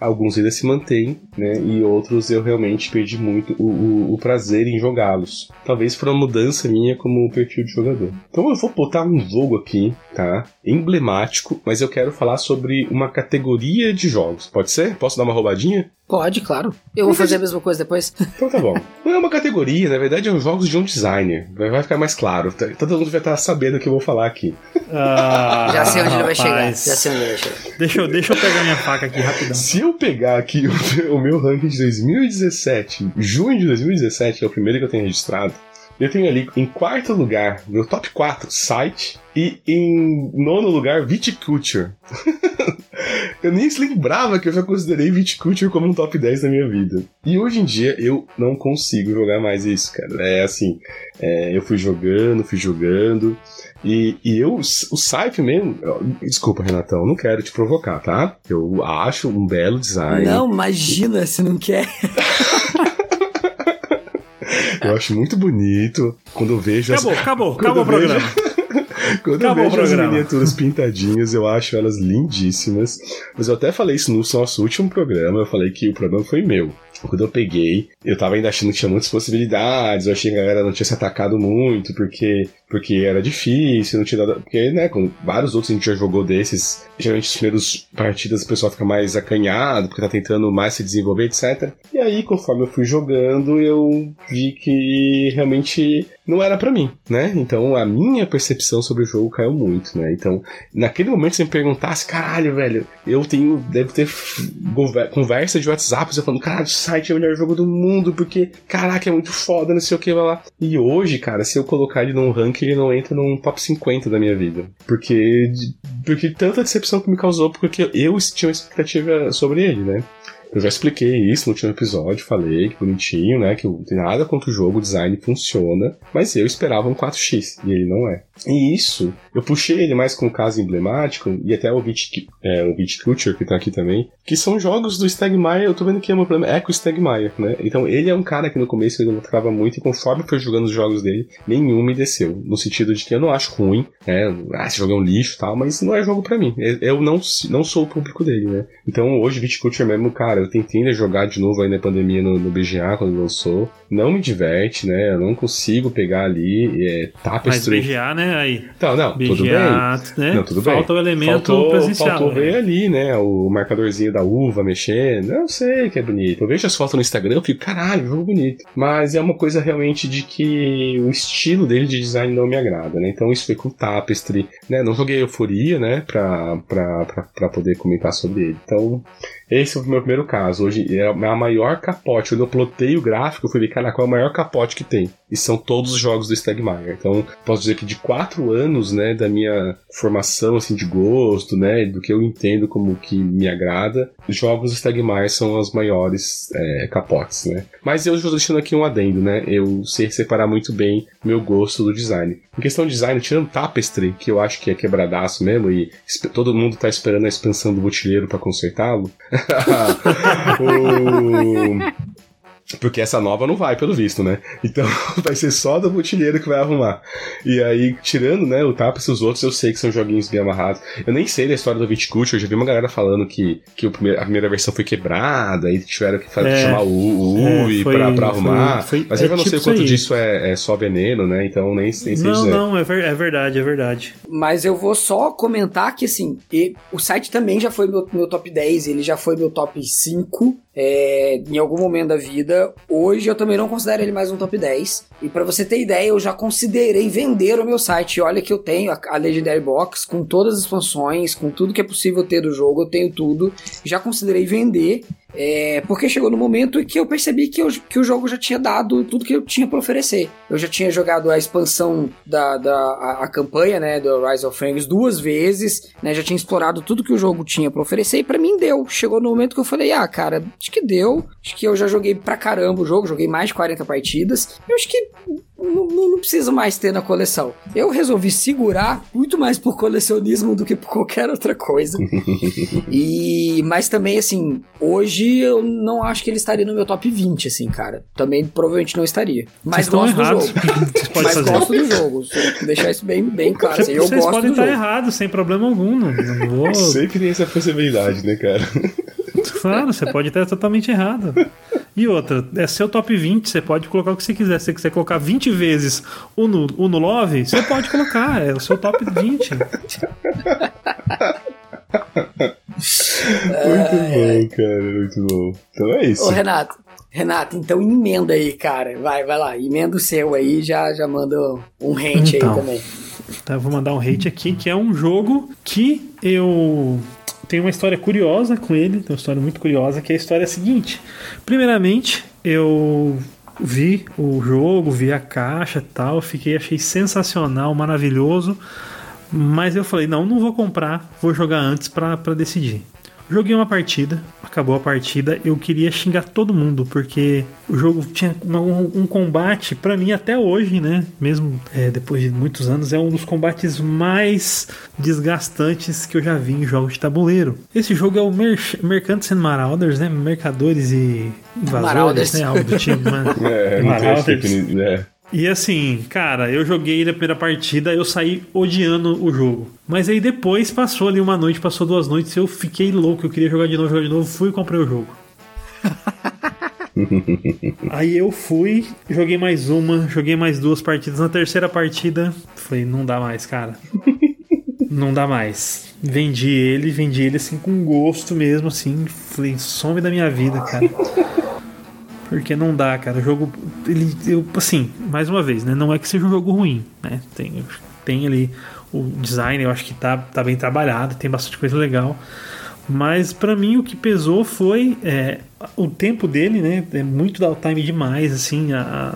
alguns ainda se mantêm, né? E outros eu realmente perdi muito o, o, o prazer em jogá-los. Talvez por uma mudança minha como perfil de jogador. Então eu vou botar um jogo aqui, tá? Emblemático, mas eu quero falar sobre uma categoria de jogos. Pode ser? Posso dar uma roubadinha? Pode, claro. Eu vou fazer a mesma coisa depois. Então tá bom. Não é uma categoria, na verdade, é um jogos de um designer. Vai ficar mais claro. Tá, todo mundo vai estar sabendo o que eu vou falar aqui. Ah, Já sei onde ele vai chegar. Já sei onde ele vai chegar. Deixa eu, deixa eu pegar minha faca aqui rapidão. Se eu pegar aqui o, meu ranking de 2017, junho de 2017, que é o primeiro que eu tenho registrado, eu tenho ali em quarto lugar, meu top 4, site, e em nono lugar, Viticulture. eu nem se lembrava que eu já considerei Viticulture como um top 10 da minha vida. E hoje em dia eu não consigo jogar mais isso, cara. É assim, é, eu fui jogando, fui jogando. E, e eu, o Scythe mesmo. Desculpa, Renatão, não quero te provocar, tá? Eu acho um belo design. Não, imagina se não quer. eu acho muito bonito quando eu vejo. Acabou, as... acabou, acabou o programa. Quando Acabou eu vejo as miniaturas pintadinhas, eu acho elas lindíssimas. Mas eu até falei isso no nosso último programa, eu falei que o problema foi meu. Quando eu peguei, eu tava ainda achando que tinha muitas possibilidades, eu achei que a galera não tinha se atacado muito, porque porque era difícil, não tinha nada. Porque, né, com vários outros a gente já jogou desses, geralmente os primeiros partidas o pessoal fica mais acanhado, porque tá tentando mais se desenvolver, etc. E aí, conforme eu fui jogando, eu vi que realmente não era para mim, né? Então a minha percepção sobre o jogo caiu muito, né? Então, naquele momento, você me perguntasse, caralho, velho, eu tenho, devo ter conversa de WhatsApp, você falando, caralho, o site é o melhor jogo do mundo, porque, caraca, é muito foda, não sei o que, vai lá. E hoje, cara, se eu colocar ele num ranking que ele não entra num top 50 da minha vida. Porque, porque tanta decepção que me causou, porque eu tinha uma expectativa sobre ele, né? Eu já expliquei isso no último episódio, falei que bonitinho, né? Que não tem nada contra o jogo, o design funciona, mas eu esperava um 4x e ele não é. E isso, eu puxei ele mais com um caso emblemático, e até o Vit, é, o Culture que tá aqui também, que são jogos do Stegmaier, eu tô vendo que é meu problema, é com o Stegmaier, né? Então ele é um cara que no começo ele não trava muito, e conforme foi jogando os jogos dele, nenhum me desceu. No sentido de que eu não acho ruim, né? Ah, esse jogo é um lixo e tal, mas não é jogo para mim. Eu não, não sou o público dele, né? Então hoje Culture mesmo, cara, eu tentei ainda jogar de novo aí na pandemia no, no BGA quando lançou. Não me diverte, né? Eu não consigo pegar ali, é, tapestry. Mas BGA, né? Aí. Então, não, BGA, tudo bem. Né? Não, tudo Falta bem. o elemento faltou, presencial. Faltou né? ver ali, né? O marcadorzinho da uva mexendo. Eu sei que é bonito. Eu vejo as fotos no Instagram eu fico, caralho, jogo bonito. Mas é uma coisa realmente de que o estilo dele de design não me agrada, né? Então isso foi com o Tapestry, né? Não joguei Euforia, né? Pra, pra, pra, pra poder comentar sobre ele. Então, esse foi o meu primeiro caso. Hoje é a maior capote. Quando eu plotei o gráfico, eu ver, cara, qual é o maior capote que tem? E são todos os jogos do Stegmaier. Então, posso dizer que de quatro anos, né, da minha formação, assim, de gosto, né, do que eu entendo como que me agrada, os jogos do Stegmaier são as maiores é, capotes, né. Mas eu estou deixando aqui um adendo, né, eu sei separar muito bem meu gosto do design. Em questão de design, tirando Tapestry, que eu acho que é quebradaço mesmo, e todo mundo tá esperando a expansão do botilheiro para consertá-lo, o... Porque essa nova não vai, pelo visto, né? Então vai ser só do botilheiro que vai arrumar. E aí, tirando, né, o Tapas e os outros, eu sei que são joguinhos bem amarrados. Eu nem sei da história do Viticulture, eu já vi uma galera falando que, que o primeiro, a primeira versão foi quebrada, e tiveram que é, chamar o, o UI é, foi, pra, pra arrumar. Foi, foi, Mas eu é não tipo sei o quanto disso é, é, só veneno, né? Então nem, nem sei Não, dizer. não, é, ver, é verdade, é verdade. Mas eu vou só comentar que, assim, o site também já foi meu, meu top 10, ele já foi meu top 5 é, em algum momento da vida. Hoje eu também não considero ele mais um top 10. E para você ter ideia, eu já considerei vender o meu site. Olha que eu tenho a, a Legendary Box com todas as expansões, com tudo que é possível ter do jogo, eu tenho tudo. Já considerei vender. É, porque chegou no momento que eu percebi que, eu, que o jogo já tinha dado tudo que eu tinha para oferecer. Eu já tinha jogado a expansão da, da a, a, campanha, né, do Rise of Frames duas vezes, né, já tinha explorado tudo que o jogo tinha para oferecer e para mim deu. Chegou no momento que eu falei, ah, cara, acho que deu. Acho que eu já joguei pra caramba o jogo, joguei mais de 40 partidas. Eu acho que não, não, preciso mais ter na coleção. Eu resolvi segurar muito mais por colecionismo do que por qualquer outra coisa. e mas também assim, hoje eu não acho que ele estaria no meu top 20 assim, cara. Também provavelmente não estaria. Mas gosto do jogo. mas fazer. gosto do jogo. Deixar isso bem bem claro. Assim, eu Vocês gosto podem do estar errados sem problema algum. Não, não vou... Sempre tem essa possibilidade, né, cara? Claro, você pode estar totalmente errado. E outra, é seu top 20, você pode colocar o que você quiser. Se você quiser colocar 20 vezes o no, o no Love, você pode colocar, é o seu top 20. muito bom, cara, muito bom. Então é isso. Ô, Renato, Renato, então emenda aí, cara. Vai, vai lá, emenda o seu aí, já, já manda um hate então, aí também. Tá, vou mandar um hate aqui, que é um jogo que eu tem uma história curiosa com ele, tem uma história muito curiosa, que é a história seguinte. Primeiramente, eu vi o jogo, vi a caixa e tal, fiquei, achei sensacional, maravilhoso, mas eu falei, não, não vou comprar, vou jogar antes para decidir. Joguei uma partida, acabou a partida, eu queria xingar todo mundo, porque o jogo tinha um, um combate, para mim até hoje, né? Mesmo é, depois de muitos anos, é um dos combates mais desgastantes que eu já vi em jogos de tabuleiro. Esse jogo é o Mer Mercants and Marauders, né? Mercadores e invasores, né? Algo do tipo, né? é, Marauders. Né? E assim, cara, eu joguei na primeira partida, eu saí odiando o jogo. Mas aí depois passou ali uma noite, passou duas noites, eu fiquei louco, eu queria jogar de novo, jogar de novo, fui e comprei o jogo. aí eu fui, joguei mais uma, joguei mais duas partidas. Na terceira partida, falei, não dá mais, cara. não dá mais. Vendi ele, vendi ele assim com gosto mesmo, assim. Falei, some da minha vida, cara. Porque não dá, cara. O jogo, ele, eu, assim, mais uma vez, né? Não é que seja um jogo ruim, né? Tem, tem ali o design, eu acho que tá, tá bem trabalhado, tem bastante coisa legal. Mas para mim o que pesou foi é, o tempo dele, né? É muito downtime demais, assim. A,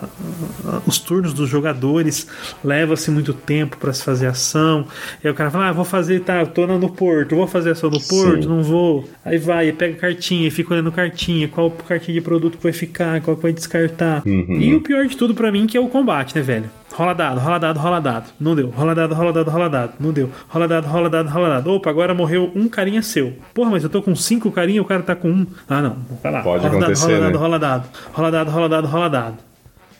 a, os turnos dos jogadores leva-se muito tempo para se fazer ação. E aí o cara fala: Ah, vou fazer, tá, tô no porto, vou fazer ação no porto, Sim. não vou. Aí vai, pega cartinha, e fica olhando cartinha, qual cartinha de produto que vai ficar, qual que vai descartar. Uhum. E o pior de tudo para mim que é o combate, né, velho? Rola dado, rola dado, rola dado. Não deu. Rola dado, rola dado, rola dado. Não deu. Rola dado, rola dado, rola dado. Opa, agora morreu um carinha seu. Porra, mas eu tô com cinco carinha, o cara tá com um. Ah, não. Vai lá. Pode rola acontecer, dado, rola né? dado, rola dado. Rola dado, rola dado, rola dado.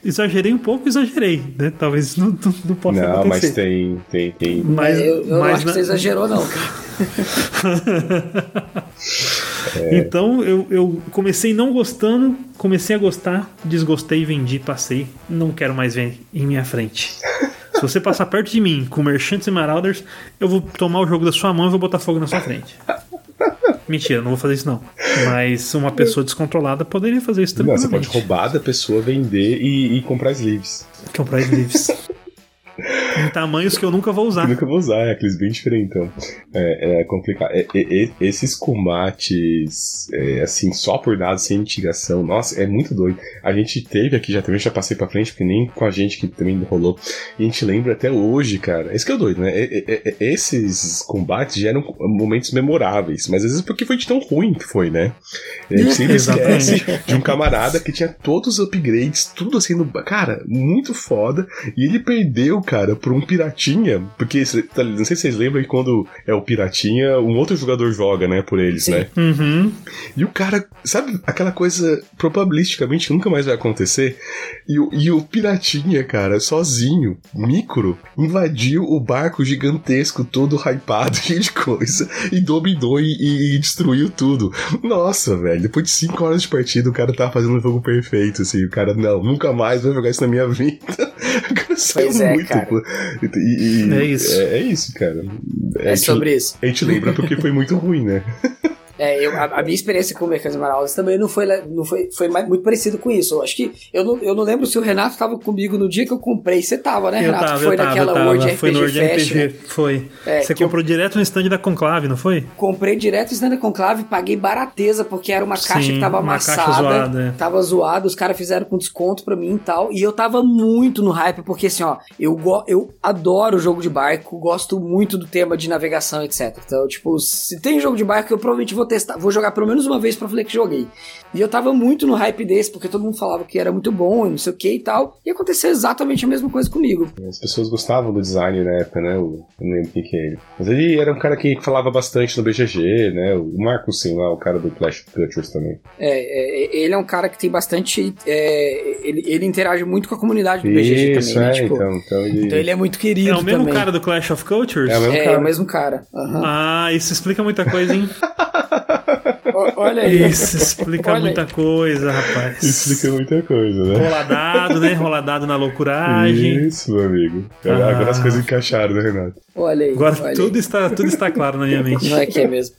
Exagerei um pouco, exagerei, né? Talvez não, não, não possa não, acontecer. mas tem, tem, tem. Mas, eu, eu mas não acho na... que você exagerou, não, cara. é. Então eu, eu comecei não gostando, comecei a gostar, desgostei, vendi, passei. Não quero mais ver em minha frente. Se você passar perto de mim com Merchants e Marauders, eu vou tomar o jogo da sua mão e vou botar fogo na sua frente. Mentira, não vou fazer isso não. Mas uma pessoa descontrolada poderia fazer isso também. Você pode roubar da pessoa, vender e, e comprar sleeves. Comprar sleeves. em tamanhos que eu nunca vou usar. Eu nunca vou usar, é aqueles bem diferentes, então. É, é complicado. É, é, é esses combates, é, assim, só por dados, sem mitigação, nossa, é muito doido. A gente teve aqui, já também já passei pra frente, porque nem com a gente que também rolou. E a gente lembra até hoje, cara. Esse que é o doido, né? É, esses combates geram momentos memoráveis, mas às vezes porque foi de tão ruim que foi, né? A gente sempre esquece de um camarada que tinha todos os upgrades, tudo assim no. Cara, muito foda. E ele perdeu, cara, por um piratinha, porque tá, não sei se vocês lembram que quando é o piratinha, um outro jogador joga, né, por eles, Sim. né? Uhum. E o cara, sabe aquela coisa probabilisticamente nunca mais vai acontecer? E, e o piratinha, cara, sozinho, micro, invadiu o barco gigantesco, todo hypado, cheio de coisa, e dominou e, e destruiu tudo. Nossa, velho, depois de 5 horas de partida, o cara tava fazendo um jogo perfeito, assim. O cara, não, nunca mais vou jogar isso na minha vida. O cara pois é, muito. Cara. E, e, é isso. É, é isso, cara. É, é sobre isso. A gente lembra porque foi muito ruim, né? É, eu, a, a, minha experiência com o Mercado Maraudas também não foi, não foi, foi mais, muito parecido com isso. Eu acho que eu não, eu não lembro se o Renato estava comigo no dia que eu comprei. Você tava, né, Renato? Eu tava, foi eu naquela tava, World foi RPG no World Fest, RPG, foi. É, Você comprou eu... direto no stand da Conclave, não foi? Comprei direto no stand da Conclave, paguei barateza, porque era uma caixa Sim, que tava amassada. Caixa zoada, é. Tava zoada, os caras fizeram com desconto pra mim e tal. E eu tava muito no hype, porque assim, ó, eu, eu adoro jogo de barco, gosto muito do tema de navegação, etc. Então, tipo, se tem jogo de barco, eu provavelmente vou testar, vou jogar pelo menos uma vez pra falar que joguei. E eu tava muito no hype desse, porque todo mundo falava que era muito bom e não sei o que e tal. E aconteceu exatamente a mesma coisa comigo. As pessoas gostavam do design na época, né? Eu não lembro o que é ele. Mas ele era um cara que falava bastante no BGG, né? O Marcos Sim lá, o cara do Clash of Cultures também. É, é, ele é um cara que tem bastante. É, ele, ele interage muito com a comunidade do BGG Isso, também, né? É, tipo, então, então, ele... então ele é muito querido. É o mesmo também. cara do Clash of Cultures? É o mesmo é, cara. É o mesmo cara. Uhum. Ah, isso explica muita coisa, hein? Olha aí. Isso explica Olha muita aí. coisa, rapaz. Explica muita coisa, né? Roladado, né? Roladado na loucuragem. Isso, meu amigo. Ah. Agora as coisas encaixaram, né, Renato? Olha aí. Agora olha tudo, aí. Está, tudo está claro na minha mente. Não é que é mesmo.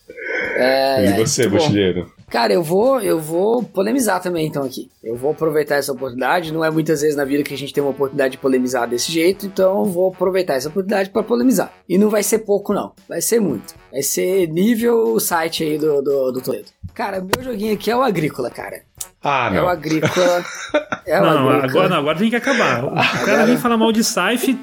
É, e você, mochileiro? Cara, eu vou, eu vou polemizar também então aqui. Eu vou aproveitar essa oportunidade. Não é muitas vezes na vida que a gente tem uma oportunidade de polemizar desse jeito, então eu vou aproveitar essa oportunidade para polemizar. E não vai ser pouco não, vai ser muito. Vai ser nível site aí do, do, do Toledo. Cara, meu joguinho aqui é o Agrícola, cara. Ah, não. É o Agrícola. É o não, agrícola. Agora, não, agora tem que acabar. O agora... cara vem falar mal de Saif,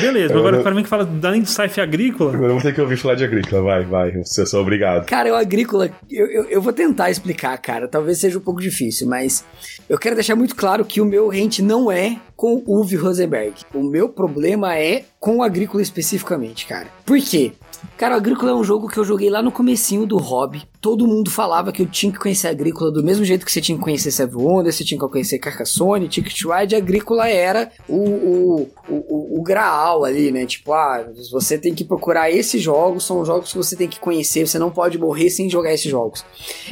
beleza. Agora o cara vem que fala, além de Saif agrícola. Agora vamos ter que ouvir falar de agrícola, vai, vai. Você sou obrigado. Cara, o agrícola, eu, eu, eu, vou tentar explicar, cara. Talvez seja um pouco difícil, mas eu quero deixar muito claro que o meu rente não é com o Uwe Rosenberg. O meu problema é com o agrícola especificamente, cara. Por quê? Cara, o Agrícola é um jogo que eu joguei lá no comecinho do hobby. Todo mundo falava que eu tinha que conhecer Agrícola do mesmo jeito que você tinha que conhecer Seven Wonders, você tinha que conhecer Carcassonne, Ticket Ride. Agrícola era o, o, o, o, graal ali, né? Tipo, ah, você tem que procurar esses jogos, são jogos que você tem que conhecer, você não pode morrer sem jogar esses jogos.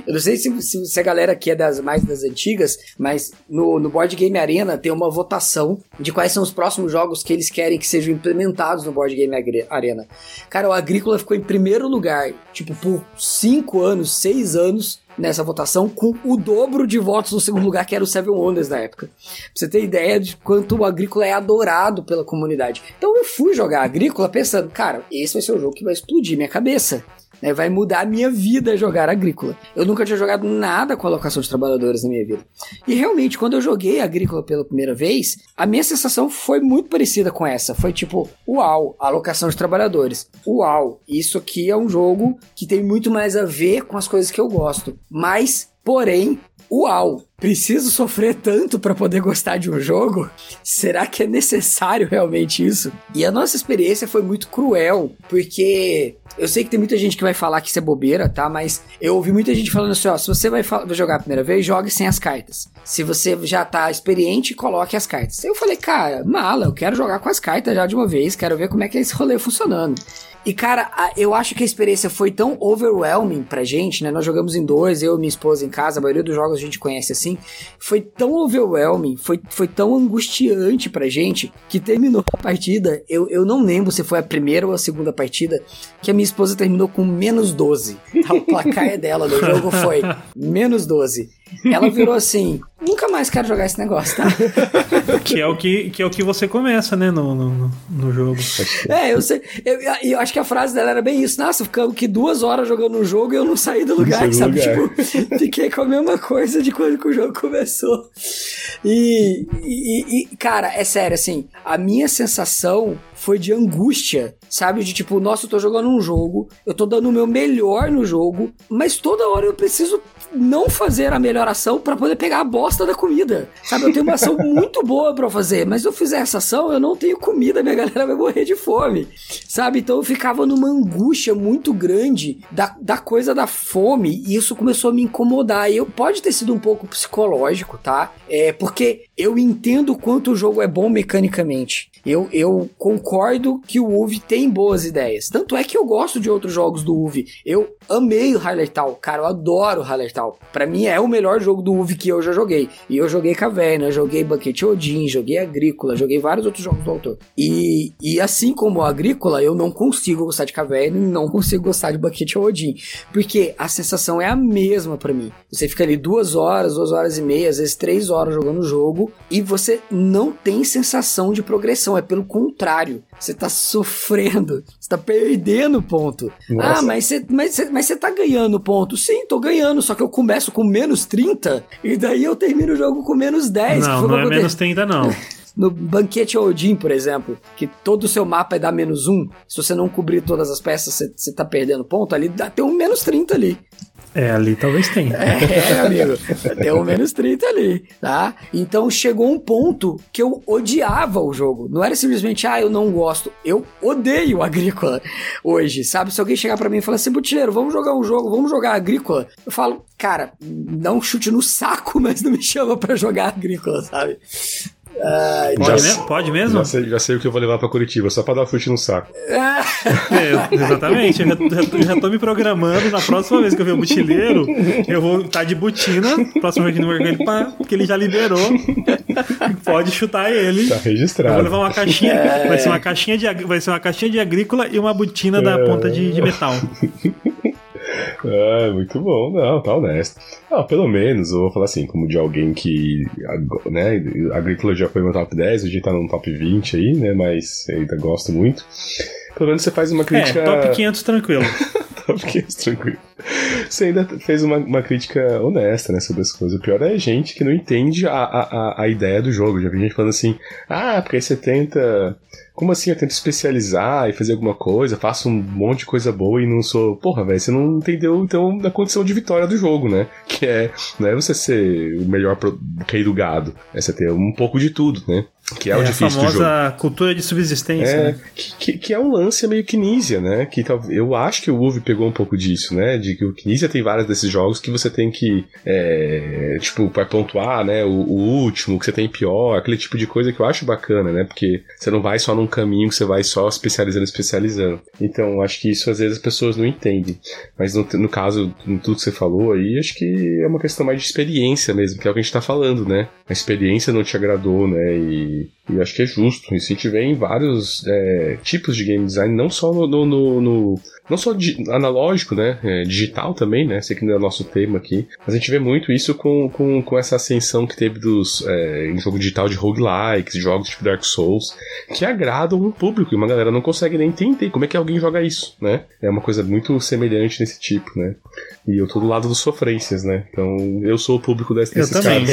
Eu não sei se, se, se a galera aqui é das mais das antigas, mas no, no Board Game Arena tem uma votação de quais são os próximos jogos que eles querem que sejam implementados no Board Game Arena. Cara, o Agrícola ficou em primeiro lugar, tipo, por cinco anos, seis anos nessa votação, com o dobro de votos no segundo lugar, que era o Seven Wonders na época. Pra você ter ideia de quanto o Agrícola é adorado pela comunidade. Então eu fui jogar Agrícola pensando, cara, esse vai ser o jogo que vai explodir minha cabeça né? Vai mudar a minha vida jogar agrícola. Eu nunca tinha jogado nada com alocação de trabalhadores na minha vida. E realmente, quando eu joguei agrícola pela primeira vez, a minha sensação foi muito parecida com essa. Foi tipo, uau, alocação de trabalhadores. Uau, isso aqui é um jogo que tem muito mais a ver com as coisas que eu gosto. Mas, porém, uau, preciso sofrer tanto para poder gostar de um jogo? Será que é necessário realmente isso? E a nossa experiência foi muito cruel, porque eu sei que tem muita gente que vai falar que isso é bobeira, tá? Mas eu ouvi muita gente falando assim: ó, se você vai, jogar a primeira vez, jogue sem as cartas. Se você já tá experiente, coloque as cartas. Eu falei, cara, mala, eu quero jogar com as cartas já de uma vez, quero ver como é que é esse rolê funcionando. E, cara, eu acho que a experiência foi tão overwhelming pra gente, né? Nós jogamos em dois, eu e minha esposa em casa, a maioria dos jogos a gente conhece assim. Foi tão overwhelming, foi, foi tão angustiante pra gente, que terminou a partida. Eu, eu não lembro se foi a primeira ou a segunda partida, que a minha esposa terminou com menos 12. O placar dela no jogo foi menos 12. Ela virou assim: nunca mais quero jogar esse negócio, tá? que, é o que, que é o que você começa, né, no, no, no jogo. É, eu sei. Eu, eu, acho que a frase dela era bem isso. Nossa, ficamos aqui duas horas jogando um jogo e eu não saí do lugar, sabe? Lugar. Tipo, fiquei com a mesma coisa de quando que o jogo começou. E, e, e, cara, é sério, assim, a minha sensação foi de angústia, sabe? De tipo, nossa, eu tô jogando um jogo, eu tô dando o meu melhor no jogo, mas toda hora eu preciso não fazer a melhor ação para poder pegar a bosta da comida. Sabe? Eu tenho uma ação muito boa para fazer, mas se eu fizer essa ação, eu não tenho comida, minha galera vai morrer de fome. Sabe? Então eu ficava numa angústia muito grande da, da coisa da fome e isso começou a me incomodar. E eu pode ter sido um pouco psicológico, tá? É porque eu entendo quanto o jogo é bom mecanicamente. Eu, eu concordo que o UV tem boas ideias. Tanto é que eu gosto de outros jogos do UV. Eu amei o Hallertau. Cara, eu adoro o Hallertau. Pra mim é o melhor jogo do UV que eu já joguei. E eu joguei Caverna, joguei Banquete Odin, joguei Agrícola, joguei vários outros jogos do autor. E, e assim como Agrícola, eu não consigo gostar de Caverna e não consigo gostar de Banquete Odin. Porque a sensação é a mesma para mim. Você fica ali duas horas, duas horas e meia, às vezes três horas jogando o jogo e você não tem sensação de progressão é pelo contrário. Você tá sofrendo, você tá perdendo ponto. Nossa. Ah, mas você, mas, você, mas você tá ganhando ponto. Sim, tô ganhando, só que eu começo com menos 30 e daí eu termino o jogo com menos 10. Não, não é menos 30 não. no Banquete Odin, por exemplo, que todo o seu mapa é dar menos 1, se você não cobrir todas as peças, você, você tá perdendo ponto, ali dá, tem um menos 30 ali. É, ali talvez tenha. É, amigo. Tem um menos 30 ali, tá? Então chegou um ponto que eu odiava o jogo. Não era simplesmente, ah, eu não gosto. Eu odeio Agrícola hoje, sabe? Se alguém chegar para mim e falar assim, Butileiro, vamos jogar um jogo, vamos jogar Agrícola. Eu falo, cara, dá um chute no saco, mas não me chama para jogar Agrícola, sabe? Pode, mesmo? pode mesmo? Já sei, já sei o que eu vou levar pra Curitiba, só pra dar chute no saco. É, exatamente, eu já, já, já, tô me programando. Na próxima vez que eu ver o butileiro, eu vou estar tá de botina. Próxima vez que não ele, porque ele já liberou. Pode chutar ele. Tá registrado. Eu vou levar uma caixinha. É. Vai, ser uma caixinha de, vai ser uma caixinha de agrícola e uma botina é. da ponta de, de metal. É, muito bom, não, tá honesto. Ah, pelo menos, eu vou falar assim, como de alguém que, né, Agrícola já foi no top 10, a gente tá no top 20 aí, né, mas ainda gosto muito. Pelo menos você faz uma crítica... É, top 500 tranquilo. top 500 tranquilo. Você ainda fez uma, uma crítica honesta, né, sobre as coisas. O pior é a gente que não entende a, a, a ideia do jogo. Já vi gente falando assim, ah, porque aí você tenta como assim? Eu tento especializar e fazer alguma coisa, faço um monte de coisa boa e não sou. Porra, velho, você não entendeu então a condição de vitória do jogo, né? Que é. Não é você ser o melhor rei do gado, é você ter um pouco de tudo, né? Que é, é o difícil a famosa cultura de subsistência. É, né? que, que, é um lance meio Kinesia, né? Que eu acho que o UV pegou um pouco disso, né? De que o Kinesia tem vários desses jogos que você tem que, é, tipo, para pontuar, né? O, o, último, que você tem pior, aquele tipo de coisa que eu acho bacana, né? Porque você não vai só num caminho que você vai só especializando, especializando. Então, acho que isso às vezes as pessoas não entendem. Mas no, no caso, em tudo que você falou aí, acho que é uma questão mais de experiência mesmo, que é o que a gente tá falando, né? A experiência não te agradou, né? E e, acho que é justo. Se tiver em vários é, tipos de game design, não só no, no, no não só analógico, né? É, digital também, né? Sei que não é o nosso tema aqui. Mas a gente vê muito isso com, com, com essa ascensão que teve dos é, em jogo digital de roguelikes, jogos tipo Dark Souls, que agradam um público e uma galera não consegue nem entender como é que alguém joga isso, né? É uma coisa muito semelhante nesse tipo, né? E eu tô do lado dos sofrências, né? Então eu sou o público desses eu também.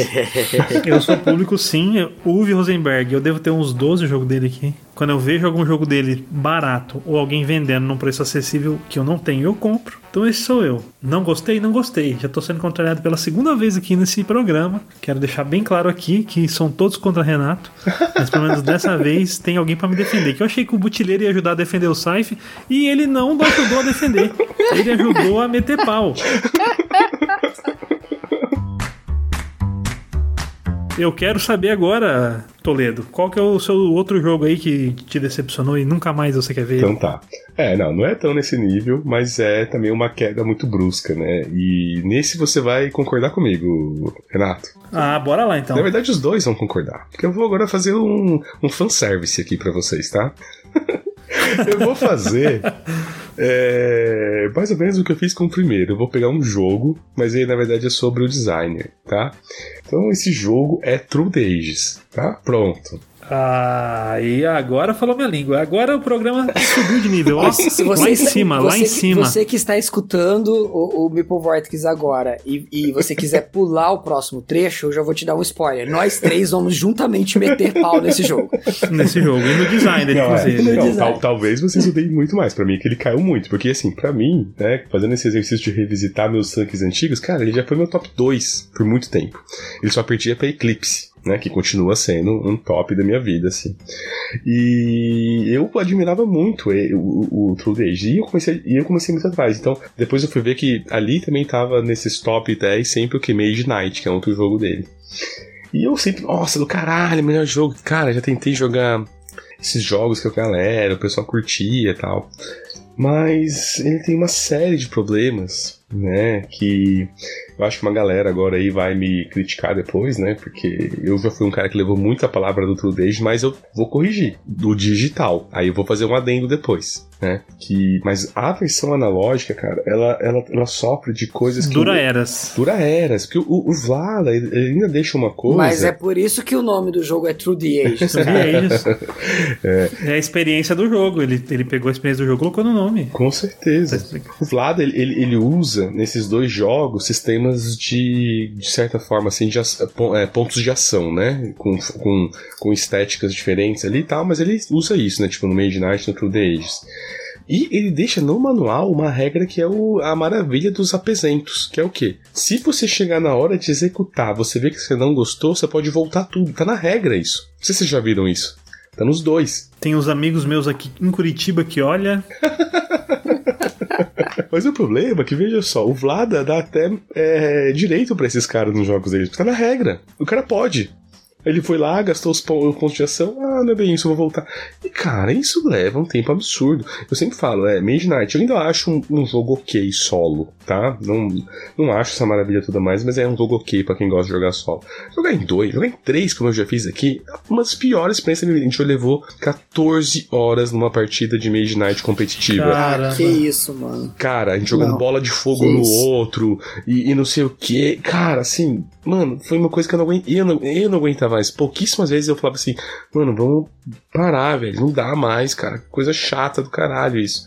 eu sou o público, sim. Uwe Rosenberg, eu devo ter uns 12 jogos dele aqui. Quando eu vejo algum jogo dele barato ou alguém vendendo num preço acessível que eu não tenho, eu compro. Então esse sou eu. Não gostei? Não gostei. Já tô sendo contrariado pela segunda vez aqui nesse programa. Quero deixar bem claro aqui que são todos contra Renato. Mas pelo menos dessa vez tem alguém para me defender. Que eu achei que o Butileiro ia ajudar a defender o Saif e ele não ajudou a defender. Ele ajudou a meter pau. Eu quero saber agora, Toledo, qual que é o seu outro jogo aí que te decepcionou e nunca mais você quer ver? Então tá. É, não, não é tão nesse nível, mas é também uma queda muito brusca, né? E nesse você vai concordar comigo, Renato. Ah, bora lá então. Na verdade, os dois vão concordar. Porque eu vou agora fazer um, um fanservice aqui para vocês, tá? eu vou fazer é, mais ou menos o que eu fiz com o primeiro. Eu vou pegar um jogo, mas aí na verdade é sobre o designer, tá? Então esse jogo é True Ages, tá? Pronto. Ah, e agora falou minha língua. Agora o programa subiu de nível. Ó, Se lá você em está- cima, lá você em que- cima. Você que está escutando o, o Meeple Vortex agora e, e você quiser pular o próximo trecho, eu já vou te dar um spoiler. Nós três vamos juntamente meter pau nesse jogo. Nesse jogo. E no design dele, Não, é. Não, design. tal- talvez vocês odeiem muito mais. Pra mim, é que ele caiu muito. Porque, assim, pra mim, né, fazendo esse exercício de revisitar meus tanques antigos, cara, ele já foi meu top 2 por muito tempo. Ele só perdia pra Eclipse. Né, que continua sendo um top da minha vida, assim. E eu admirava muito e- o, o True Age. E eu, comecei, e eu comecei muito atrás. Então, depois eu fui ver que ali também tava nesses top 10 sempre o que Mage Knight, que é outro jogo dele. E eu sempre, nossa, do caralho, melhor jogo. Cara, já tentei jogar esses jogos que a galera, o pessoal curtia e tal. Mas ele tem uma série de problemas, né? Que eu acho que uma galera agora aí vai me criticar depois, né? Porque eu já fui um cara que levou muito a palavra do True Days, mas eu vou corrigir do digital. Aí eu vou fazer um adendo depois, né? Que, mas a versão analógica, cara, ela, ela, ela sofre de coisas que. Dura eras. Dura eras. Porque o, o Vlada, ele ainda deixa uma coisa. Mas é por isso que o nome do jogo é True the Ages. True the Ages. É a experiência do jogo. Ele, ele pegou a experiência do jogo e colocou no nome. Com Tá certeza. explicado. O Vlad, ele, ele, ele usa nesses dois jogos sistemas de, de certa forma, assim, de, é, pontos de ação, né? Com, com, com estéticas diferentes ali e tal, mas ele usa isso, né? Tipo no Made Night, no True the Ages. E ele deixa no manual uma regra que é o, a maravilha dos apesentos, que é o quê? Se você chegar na hora de executar, você vê que você não gostou, você pode voltar tudo. Tá na regra isso. Não sei se vocês já viram isso. Tá nos dois. Tem uns amigos meus aqui em Curitiba que olha. Mas o problema é que, veja só, o Vlada dá até é, direito pra esses caras nos jogos deles, porque tá na regra. O cara pode. Ele foi lá, gastou os pon- pontos de ação, ah, não é bem isso, eu vou voltar. E, cara, isso leva um tempo absurdo. Eu sempre falo, é, Mage Knight, eu ainda acho um, um jogo ok solo, tá? Não, não acho essa maravilha toda mais, mas é um jogo ok pra quem gosta de jogar solo. Jogar em dois, jogar em três, como eu já fiz aqui, uma das piores experiências. A gente levou 14 horas numa partida de Mage Knight competitiva. Caramba. Que isso, mano. Cara, a gente jogando Não. bola de fogo Que no isso. outro e, e não sei o que. Cara, assim, mano, foi uma coisa que eu não, aguent... eu não, eu não aguentava mais. Pouquíssimas vezes eu falava assim, mano, vamos parar, velho. Não dá mais, cara. Coisa chata do caralho isso.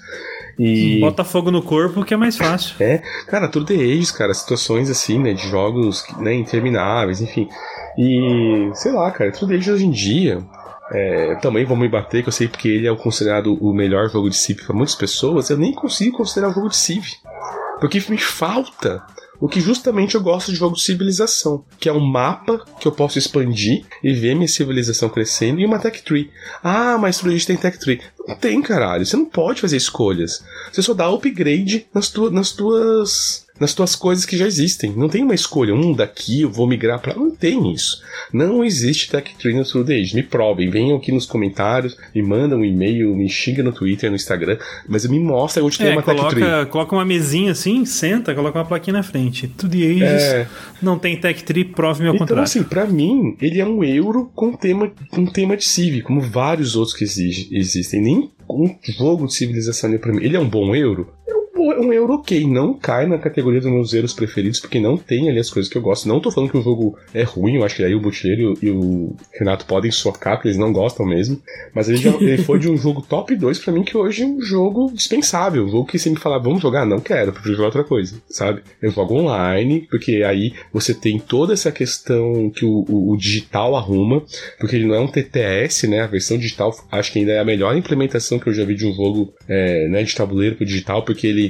E. Bota fogo no corpo que é mais fácil. Cara, tudo The Ages, cara, situações assim, né, de jogos né, intermináveis, enfim. E, sei lá, cara, tudo The Ages hoje em dia. é, também vão me bater, que eu sei porque ele é o considerado o melhor jogo de Civ para muitas pessoas. Eu nem consigo considerar o jogo de Civ. Porque me falta o que justamente eu gosto de jogo de civilização, que é um mapa que eu posso expandir e ver minha civilização crescendo e uma tech tree. Ah, mas Age tem tech tree. Não tem, caralho. Você não pode fazer escolhas. Você só dá upgrade nas, tua, nas tuas nas tuas coisas que já existem. Não tem uma escolha, um daqui eu vou migrar pra. Não tem isso. Não existe Tech Tree no True Age. Me provem, venham aqui nos comentários, me mandam um e-mail, me xinga no Twitter, no Instagram, mas me mostra onde tem É, uma Tech Tree. coloca, coloca uma mesinha assim, senta, coloca uma plaquinha na frente. Tudo the Ages, É. não tem tech tree, prove-me ao Então, contrário. assim, pra mim, ele é um euro com tema, tema de Civ, como vários outros que exige- existem. Nem um jogo de civilização ali pra mim. Ele é um bom euro? Um, euro ok. Não cai na categoria dos meus euros preferidos, porque não tem ali as coisas que eu gosto. Não tô falando que o jogo é ruim, eu acho que aí o Butileiro e o Renato podem socar, porque eles não gostam mesmo. Mas ele, já, ele foi de um jogo top 2 pra mim, que hoje é um jogo dispensável. Um jogo que se me falar, vamos jogar, não quero, prefiro jogar outra coisa, sabe? Eu jogo online, porque aí você tem toda essa questão que o, o- o digital arruma, porque ele não é um TTS, né? A versão digital acho que ainda é a melhor implementação que eu já vi de um jogo é, né, de tabuleiro pro digital, porque ele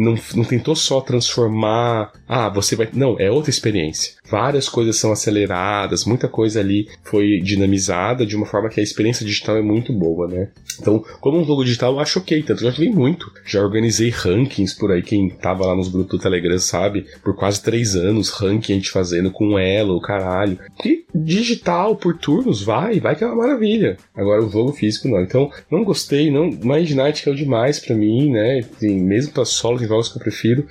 não, não tentou só transformar. Ah, você vai. Não, é outra experiência. Várias coisas são aceleradas, muita coisa ali foi dinamizada de uma forma que a experiência digital é muito boa, né? Então, como um jogo digital, eu acho ok, tanto já joguei muito. Já organizei rankings por aí, quem tava lá nos grupos do Telegram sabe, por quase três anos, ranking a gente fazendo com elo, o caralho. E digital, por turnos, vai, vai que é uma maravilha. Agora o jogo físico não. Então, não gostei, não. Mind Night caiu demais pra mim, né? Mesmo pra solo, tem jogos que eu prefiro.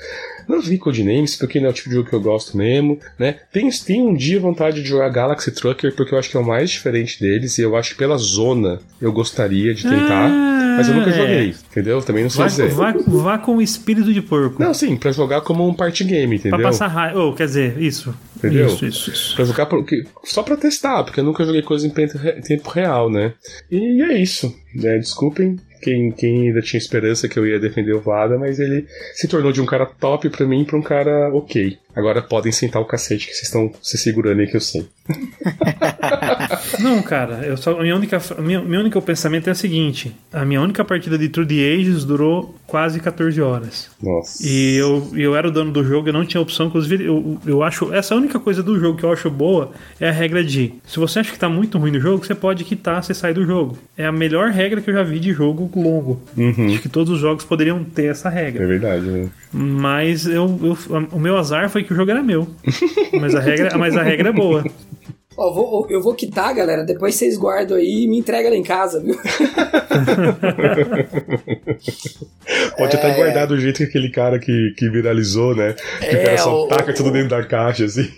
Não vi Codenames, porque não é o tipo de jogo que eu gosto mesmo, né? Tem, tem um dia vontade de jogar Galaxy Trucker, porque eu acho que é o mais diferente deles, e eu acho que pela zona eu gostaria de tentar, Ah, mas eu nunca é. joguei, entendeu? Também não sei Vá, dizer. vá, vá com o espírito de porco. Não, sim, pra jogar como um party game, entendeu? Pra passar raiva. Ou, quer dizer, isso. Entendeu? Isso, isso, isso. Pra jogar por- que- só pra testar, porque eu nunca joguei coisa em tempo real, né? E é isso. né? Desculpem quem, quem ainda tinha esperança que eu ia defender o Vlada, mas ele se tornou de um cara top pra mim pra um cara ok. Agora podem sentar o cacete que vocês estão se segurando aí que eu sei. Não, cara, eu só, minha única, minha, meu único pensamento é o seguinte: a minha única partida de True the Ages durou quase 14 horas. Nossa. E eu, eu era o dono do jogo, eu não tinha opção. Inclusive, eu, eu acho. Essa única coisa do jogo que eu acho boa é a regra de: se você acha que tá muito ruim no jogo, você pode quitar, você sai do jogo. É a melhor regra que eu já vi de jogo longo. Uhum. Acho que todos os jogos poderiam ter essa É regra. verdade, né? Mas eu, eu- o meu azar foi que o jogo era meu. Mas a regra, mas a regra é boa. Ó, vou- eu vou quitar, galera. Depois vocês guardam aí e me entregam lá em casa, viu? Pode até guardar do jeito que aquele cara que, que viralizou, né? Que o É, cara só o- taca o- tudo dentro da caixa, assim.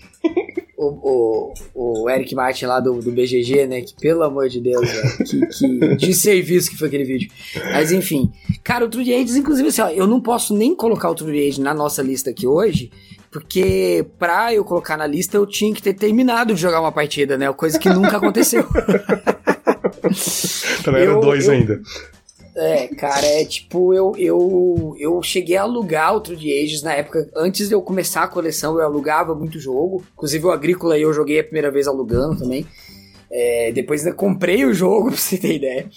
O, o, o Eric Martin lá do, do BGG, né? Que pelo amor de Deus, velho, que, que de serviço que foi aquele vídeo. Mas enfim. Cara, o True the Ages, inclusive, assim, ó, eu não posso nem colocar o True the Ages na nossa lista aqui hoje, porque pra eu colocar na lista eu tinha que ter terminado de jogar uma partida, né? Coisa que nunca aconteceu. Então era Eu- dois eu- ainda. É, cara, é tipo, eu, eu, eu cheguei a alugar o True the Ages na época, antes de eu começar a coleção, eu alugava muito jogo. Inclusive o Agrícola eu joguei a primeira vez alugando também. É, depois ainda comprei o jogo, pra você ter ideia.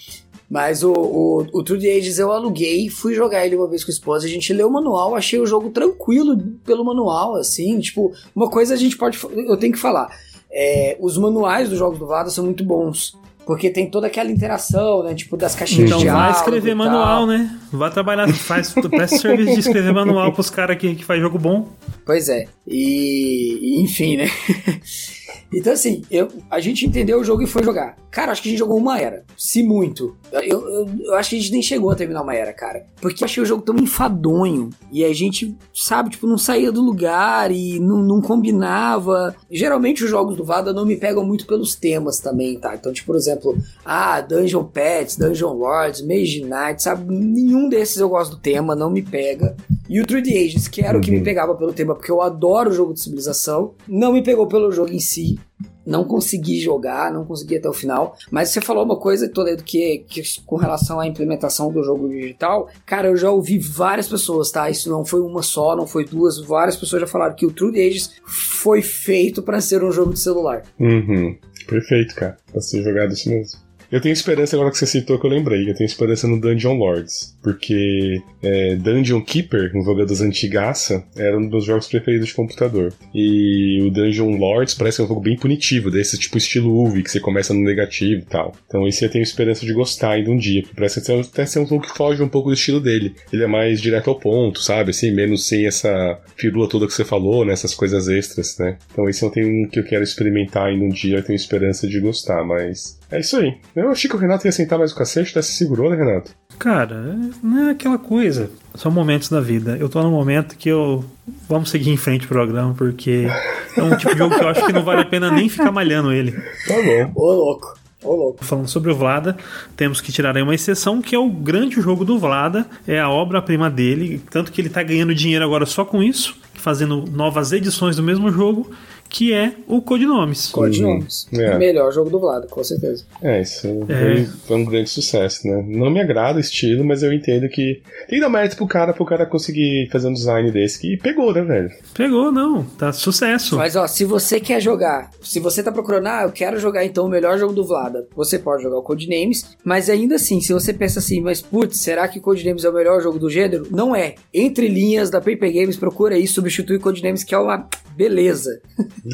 Mas o, o, o True the Ages eu aluguei, fui jogar ele uma vez com a esposa, a gente leu o manual, achei o jogo tranquilo pelo manual, assim, tipo, uma coisa a gente pode, eu tenho que falar, é, os manuais dos jogos do Vada são muito bons, porque tem toda aquela interação, né, tipo, das caixinhas Então de vai diálogo escrever manual, né? Vai trabalhar, faz, presta serviço de escrever manual pros caras que, que faz jogo bom. Pois é. E, enfim, né? então, assim, eu, a gente entendeu o jogo e foi jogar. Cara, acho que a gente jogou uma era. Se muito. Eu, eu, eu acho que a gente nem chegou a terminar uma era, cara. Porque eu achei o jogo tão enfadonho. E a gente, sabe, tipo, não saía do lugar e não, não combinava. Geralmente os jogos do Vada não me pegam muito pelos temas também, tá? Então, tipo, por exemplo, ah, Dungeon Pets, Dungeon Lords, Mage Knight, sabe? Nenhum desses eu gosto do tema, não me pega. E o 3D Ages, que era o que me pegava pelo tema, porque eu adoro o jogo de civilização, não me pegou pelo jogo em si. Não consegui jogar, não consegui até o final. Mas você falou uma coisa, Toledo, que, que com relação à implementação do jogo digital, cara, eu já ouvi várias pessoas, tá? Isso não foi uma só, não foi duas, várias pessoas já falaram que o True Ages foi feito para ser um jogo de celular. Uhum. Perfeito, cara. Pra ser jogado isso mesmo. Eu tenho esperança agora que você citou que eu lembrei. Eu tenho esperança no Dungeon Lords. Porque é, Dungeon Keeper, um jogo das antigaça, era um dos meus jogos preferidos de computador. E o Dungeon Lords parece um jogo bem punitivo, desse tipo estilo UV, que você começa no negativo e tal. Então esse eu tenho esperança de gostar ainda um dia. Parece até ser um jogo que foge um pouco do estilo dele. Ele é mais direto ao ponto, sabe? Assim, menos sem essa firula toda que você falou, né? Essas coisas extras, né? Então esse eu tenho que eu quero experimentar ainda um dia, eu tenho esperança de gostar, mas é isso aí. Eu achei que o Renato ia sentar mais o cacete, até se segurou, né, Renato? Cara, não é aquela coisa. São momentos da vida. Eu tô num momento que eu. Vamos seguir em frente o programa, porque é um tipo de jogo que eu acho que não vale a pena nem ficar malhando ele. Tá bom. Ô, louco. Ô, louco. Falando sobre o Vlada, temos que tirar aí uma exceção, que é o grande jogo do Vlada, é a obra-prima dele, tanto que ele tá ganhando dinheiro agora só com isso, fazendo novas edições do mesmo jogo, que é o Codinomes. Codinomes. É. Melhor jogo do Vlado, com certeza. É, isso É. Foi, um grande sucesso, né? Não me agrada o estilo, mas eu entendo que tem que dar mérito pro cara, pro cara conseguir fazer um design desse que pegou, né, velho? Pegou, não, tá sucesso. Mas ó, se você quer jogar, se você tá procurando, ah, eu quero jogar então o melhor jogo do Vlada, você pode jogar o Codenames, mas ainda assim, se você pensa assim, mas putz, será que Codenames é o melhor jogo do gênero? Não é. Entre linhas da Paper Games, procura aí, substitui Codenames, que é uma beleza.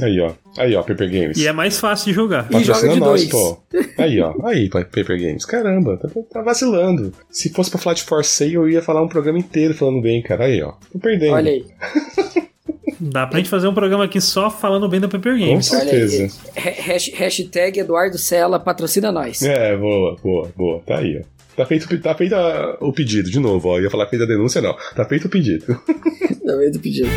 Aí, ó. Aí, ó, Paper Games. E é mais fácil de jogar. E joga Patrocina de nós, dois. pô. Aí, ó. Aí, pa- Paper Games. Caramba, tá, tá vacilando. Se fosse pra falar de For Sale, eu ia falar um programa inteiro falando bem, cara. Aí, ó. Tô perdendo. Olha aí. Dá pra gente fazer um programa aqui só falando bem da Paper Com Games. Olha certeza. aí. Ha- hash- Hashtag Eduardo Sela patrocina nós. É, boa, boa, boa. Tá aí, ó. Tá feito, tá feito o pedido, de novo, ó. Eu ia falar feita a denúncia, não. Tá feito o pedido. No meio do pedido.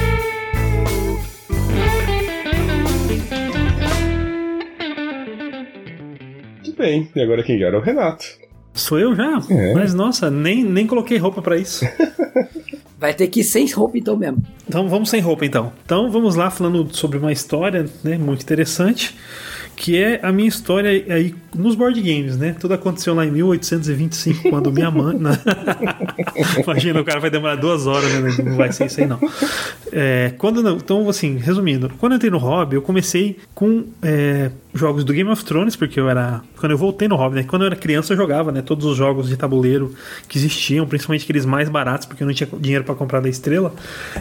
Tudo bem. E agora quem era? O Renato. Sou eu já? É. Mas nossa, nem, nem coloquei roupa pra isso. Vai ter que ir sem roupa então mesmo. Então vamos sem roupa então. Então vamos lá falando sobre uma história né, muito interessante que é a minha história aí nos board games, né? Tudo aconteceu lá em 1825, quando minha mãe. Né? Imagina, o cara vai demorar duas horas, né? Não vai ser isso aí, não. É, quando então, assim, resumindo, quando eu entrei no hobby, eu comecei com é, jogos do Game of Thrones, porque eu era. Quando eu voltei no hobby, né? Quando eu era criança, eu jogava, né? Todos os jogos de tabuleiro que existiam, principalmente aqueles mais baratos, porque eu não tinha dinheiro para comprar da estrela.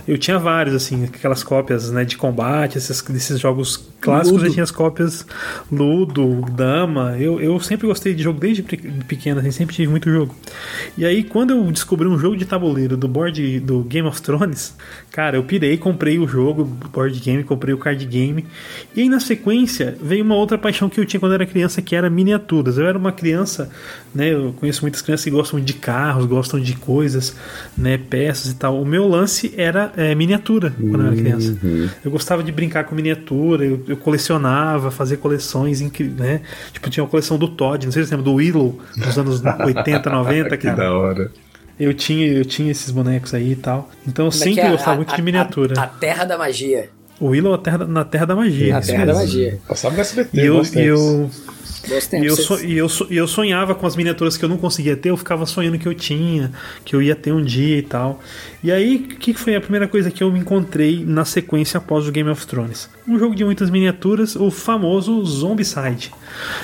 Eu tinha vários, assim, aquelas cópias né, de combate, esses, desses jogos clássicos, Ludo. eu tinha as cópias Ludo, Dama. Eu, eu sempre gostei de jogo desde pequeno, assim, sempre tive muito jogo. E aí, quando eu descobri um jogo de tabuleiro do board do Game of Thrones, cara, eu pirei, comprei o jogo, board game, comprei o card game. E aí, na sequência, veio uma outra paixão que eu tinha quando era criança, que era miniaturas. Eu era uma criança, né? Eu conheço muitas crianças que gostam de carros, gostam de coisas, né? Peças e tal. O meu lance era é, miniatura quando eu era criança. Uhum. Eu gostava de brincar com miniatura, eu, eu colecionava, fazia coleções, né? Tipo, tinha uma coleção do Todd, não sei se você lembra, do Willow, dos anos 80, 90, que da hora. Eu tinha, eu tinha esses bonecos aí e tal. Então eu Como é sempre é gostava a, muito a, de miniatura. A, a Terra da Magia. O Willow terra, na Terra da Magia. Na Terra mesmo. da Magia. Passava no SBT, e eu, e eu, e eu, so, e, eu so, e eu sonhava com as miniaturas que eu não conseguia ter, eu ficava sonhando que eu tinha, que eu ia ter um dia e tal. E aí, o que foi a primeira coisa que eu me encontrei na sequência após o Game of Thrones? Um jogo de muitas miniaturas, o famoso Zombicide.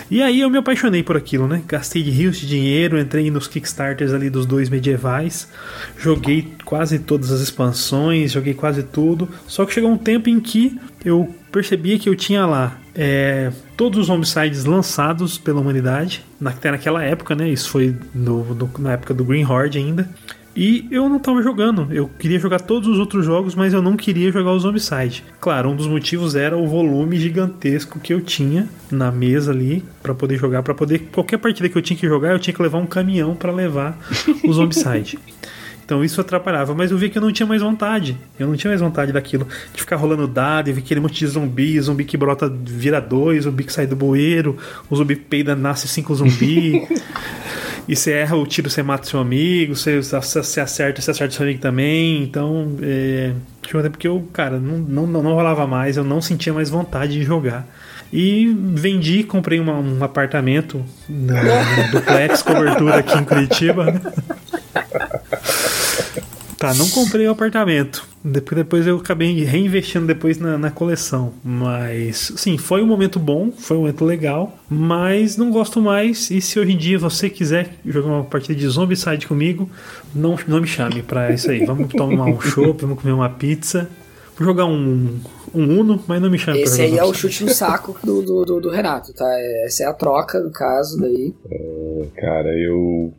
E aí eu me apaixonei por aquilo, né? Gastei de rios de dinheiro, entrei nos Kickstarters ali dos dois medievais, joguei quase todas as expansões, joguei quase tudo. Só que chegou um tempo em que eu percebia que eu tinha lá é, todos os homicides lançados pela humanidade, até naquela época, né? Isso foi no, no, na época do Green Horde ainda. E eu não estava jogando. Eu queria jogar todos os outros jogos, mas eu não queria jogar o Zombicide. Claro, um dos motivos era o volume gigantesco que eu tinha na mesa ali para poder jogar, para poder qualquer partida que eu tinha que jogar, eu tinha que levar um caminhão para levar o Zombicide. Então isso atrapalhava, mas eu vi que eu não tinha mais vontade. Eu não tinha mais vontade daquilo, de ficar rolando dado, e ver aquele monte de zumbi, zumbi que brota vira dois, zumbi que sai do bueiro, o zumbi peida nasce cinco zumbi. e você erra o tiro, você mata seu amigo, você, você acerta, você acerta seu amigo também. Então, é, tinha um tempo que eu, cara, não, não, não rolava mais, eu não sentia mais vontade de jogar. E vendi, comprei uma, um apartamento no, no duplex cobertura aqui em Curitiba. Tá, não comprei o apartamento. Depois, depois eu acabei reinvestindo depois na, na, coleção. Mas, sim, foi um momento bom, foi um momento legal. Mas não gosto mais. E se hoje em dia você quiser jogar uma partida de Zombicide comigo, não, não me chame pra isso aí. Vamos tomar um chopp, vamos comer uma pizza. Vou jogar um, um Uno, mas não me chame Esse aí é o chute no saco do, do, do, do, Renato, tá? Essa é a troca, no caso, daí. Cara, eu.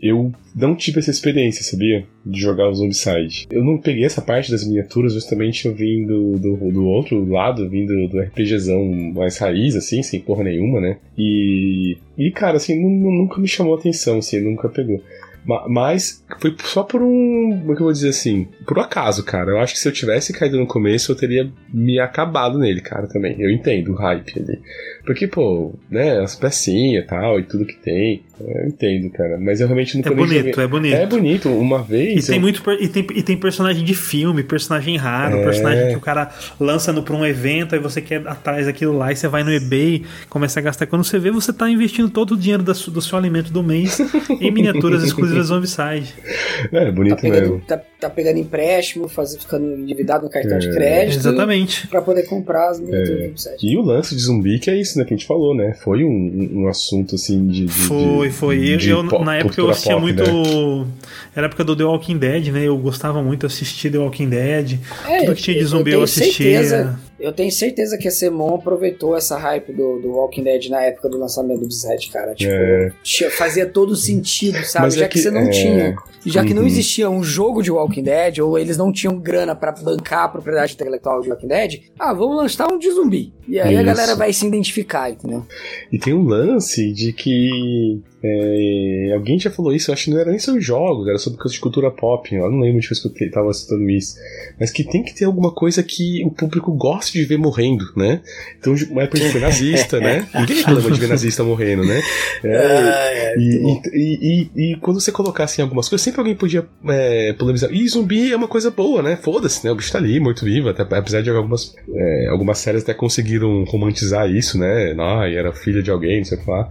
Eu não tive essa experiência, sabia? De jogar o Zombicide. Eu não peguei essa parte das miniaturas justamente eu vim do, do, do outro lado, vindo do RPGzão mais raiz, assim, sem porra nenhuma, né? E. E, cara, assim, nunca me chamou atenção, assim, nunca pegou. Mas foi só por um. Como é que eu vou dizer assim? Por um acaso, cara. Eu acho que se eu tivesse caído no começo, eu teria me acabado nele, cara, também. Eu entendo o hype ali. Porque, pô, né, as pecinhas e tal, e tudo que tem. Eu entendo, cara. Mas eu realmente nunca É bonito, joguei. é bonito. É bonito, uma vez. E tem, eu... muito, e tem, e tem personagem de filme, personagem raro, é... personagem que o cara lança no, pra um evento, aí você quer atrás daquilo lá, e você vai no eBay, começa a gastar. Quando você vê, você tá investindo todo o dinheiro do, do seu alimento do mês em miniaturas exclusivas Zombicide. É, bonito tá pegando, mesmo. Tá, tá, pegando empréstimo, faz, ficando endividado no cartão é... de crédito. Exatamente. Pra poder comprar as miniaturas é... Zombicide. E o lance de zumbi, que é isso, né, que a gente falou, né? Foi um, um assunto assim de. de foi, foi. De, eu, pop, na época eu assistia pop, muito. Né? Era a época do The Walking Dead, né? Eu gostava muito de assistir The Walking Dead. É, Tudo que tinha de zumbi eu, eu assistia. Certeza, eu tenho certeza que a Semon aproveitou essa hype do, do Walking Dead na época do lançamento do Bizet, cara. Tipo, é. fazia todo sentido, sabe? Mas já é que, que, você não é... tinha. Já que não uhum. existia um jogo de Walking Dead, ou eles não tinham grana para bancar a propriedade intelectual de Walking Dead, ah, vamos lançar um de zumbi. E aí Isso. a galera vai se identificar, entendeu? E tem um lance de que É, alguém já falou isso, eu acho que não era nem sobre jogos, era sobre coisa de cultura pop. Eu não lembro de vez que eu tava citando isso. Mas que tem que ter alguma coisa que o público goste de ver morrendo, né? Então, uma época de nazista, né? Ninguém reclama de ver nazista morrendo, né? É, ah, é, e, e, e, e, quando você colocasse em algumas coisas, sempre alguém podia é, polemizar. E zumbi é uma coisa boa, né? Foda-se, né? O bicho tá ali, morto-vivo. Apesar de algumas, é, algumas séries até conseguiram romantizar isso, né? Ah, era filha de alguém, não sei o que lá.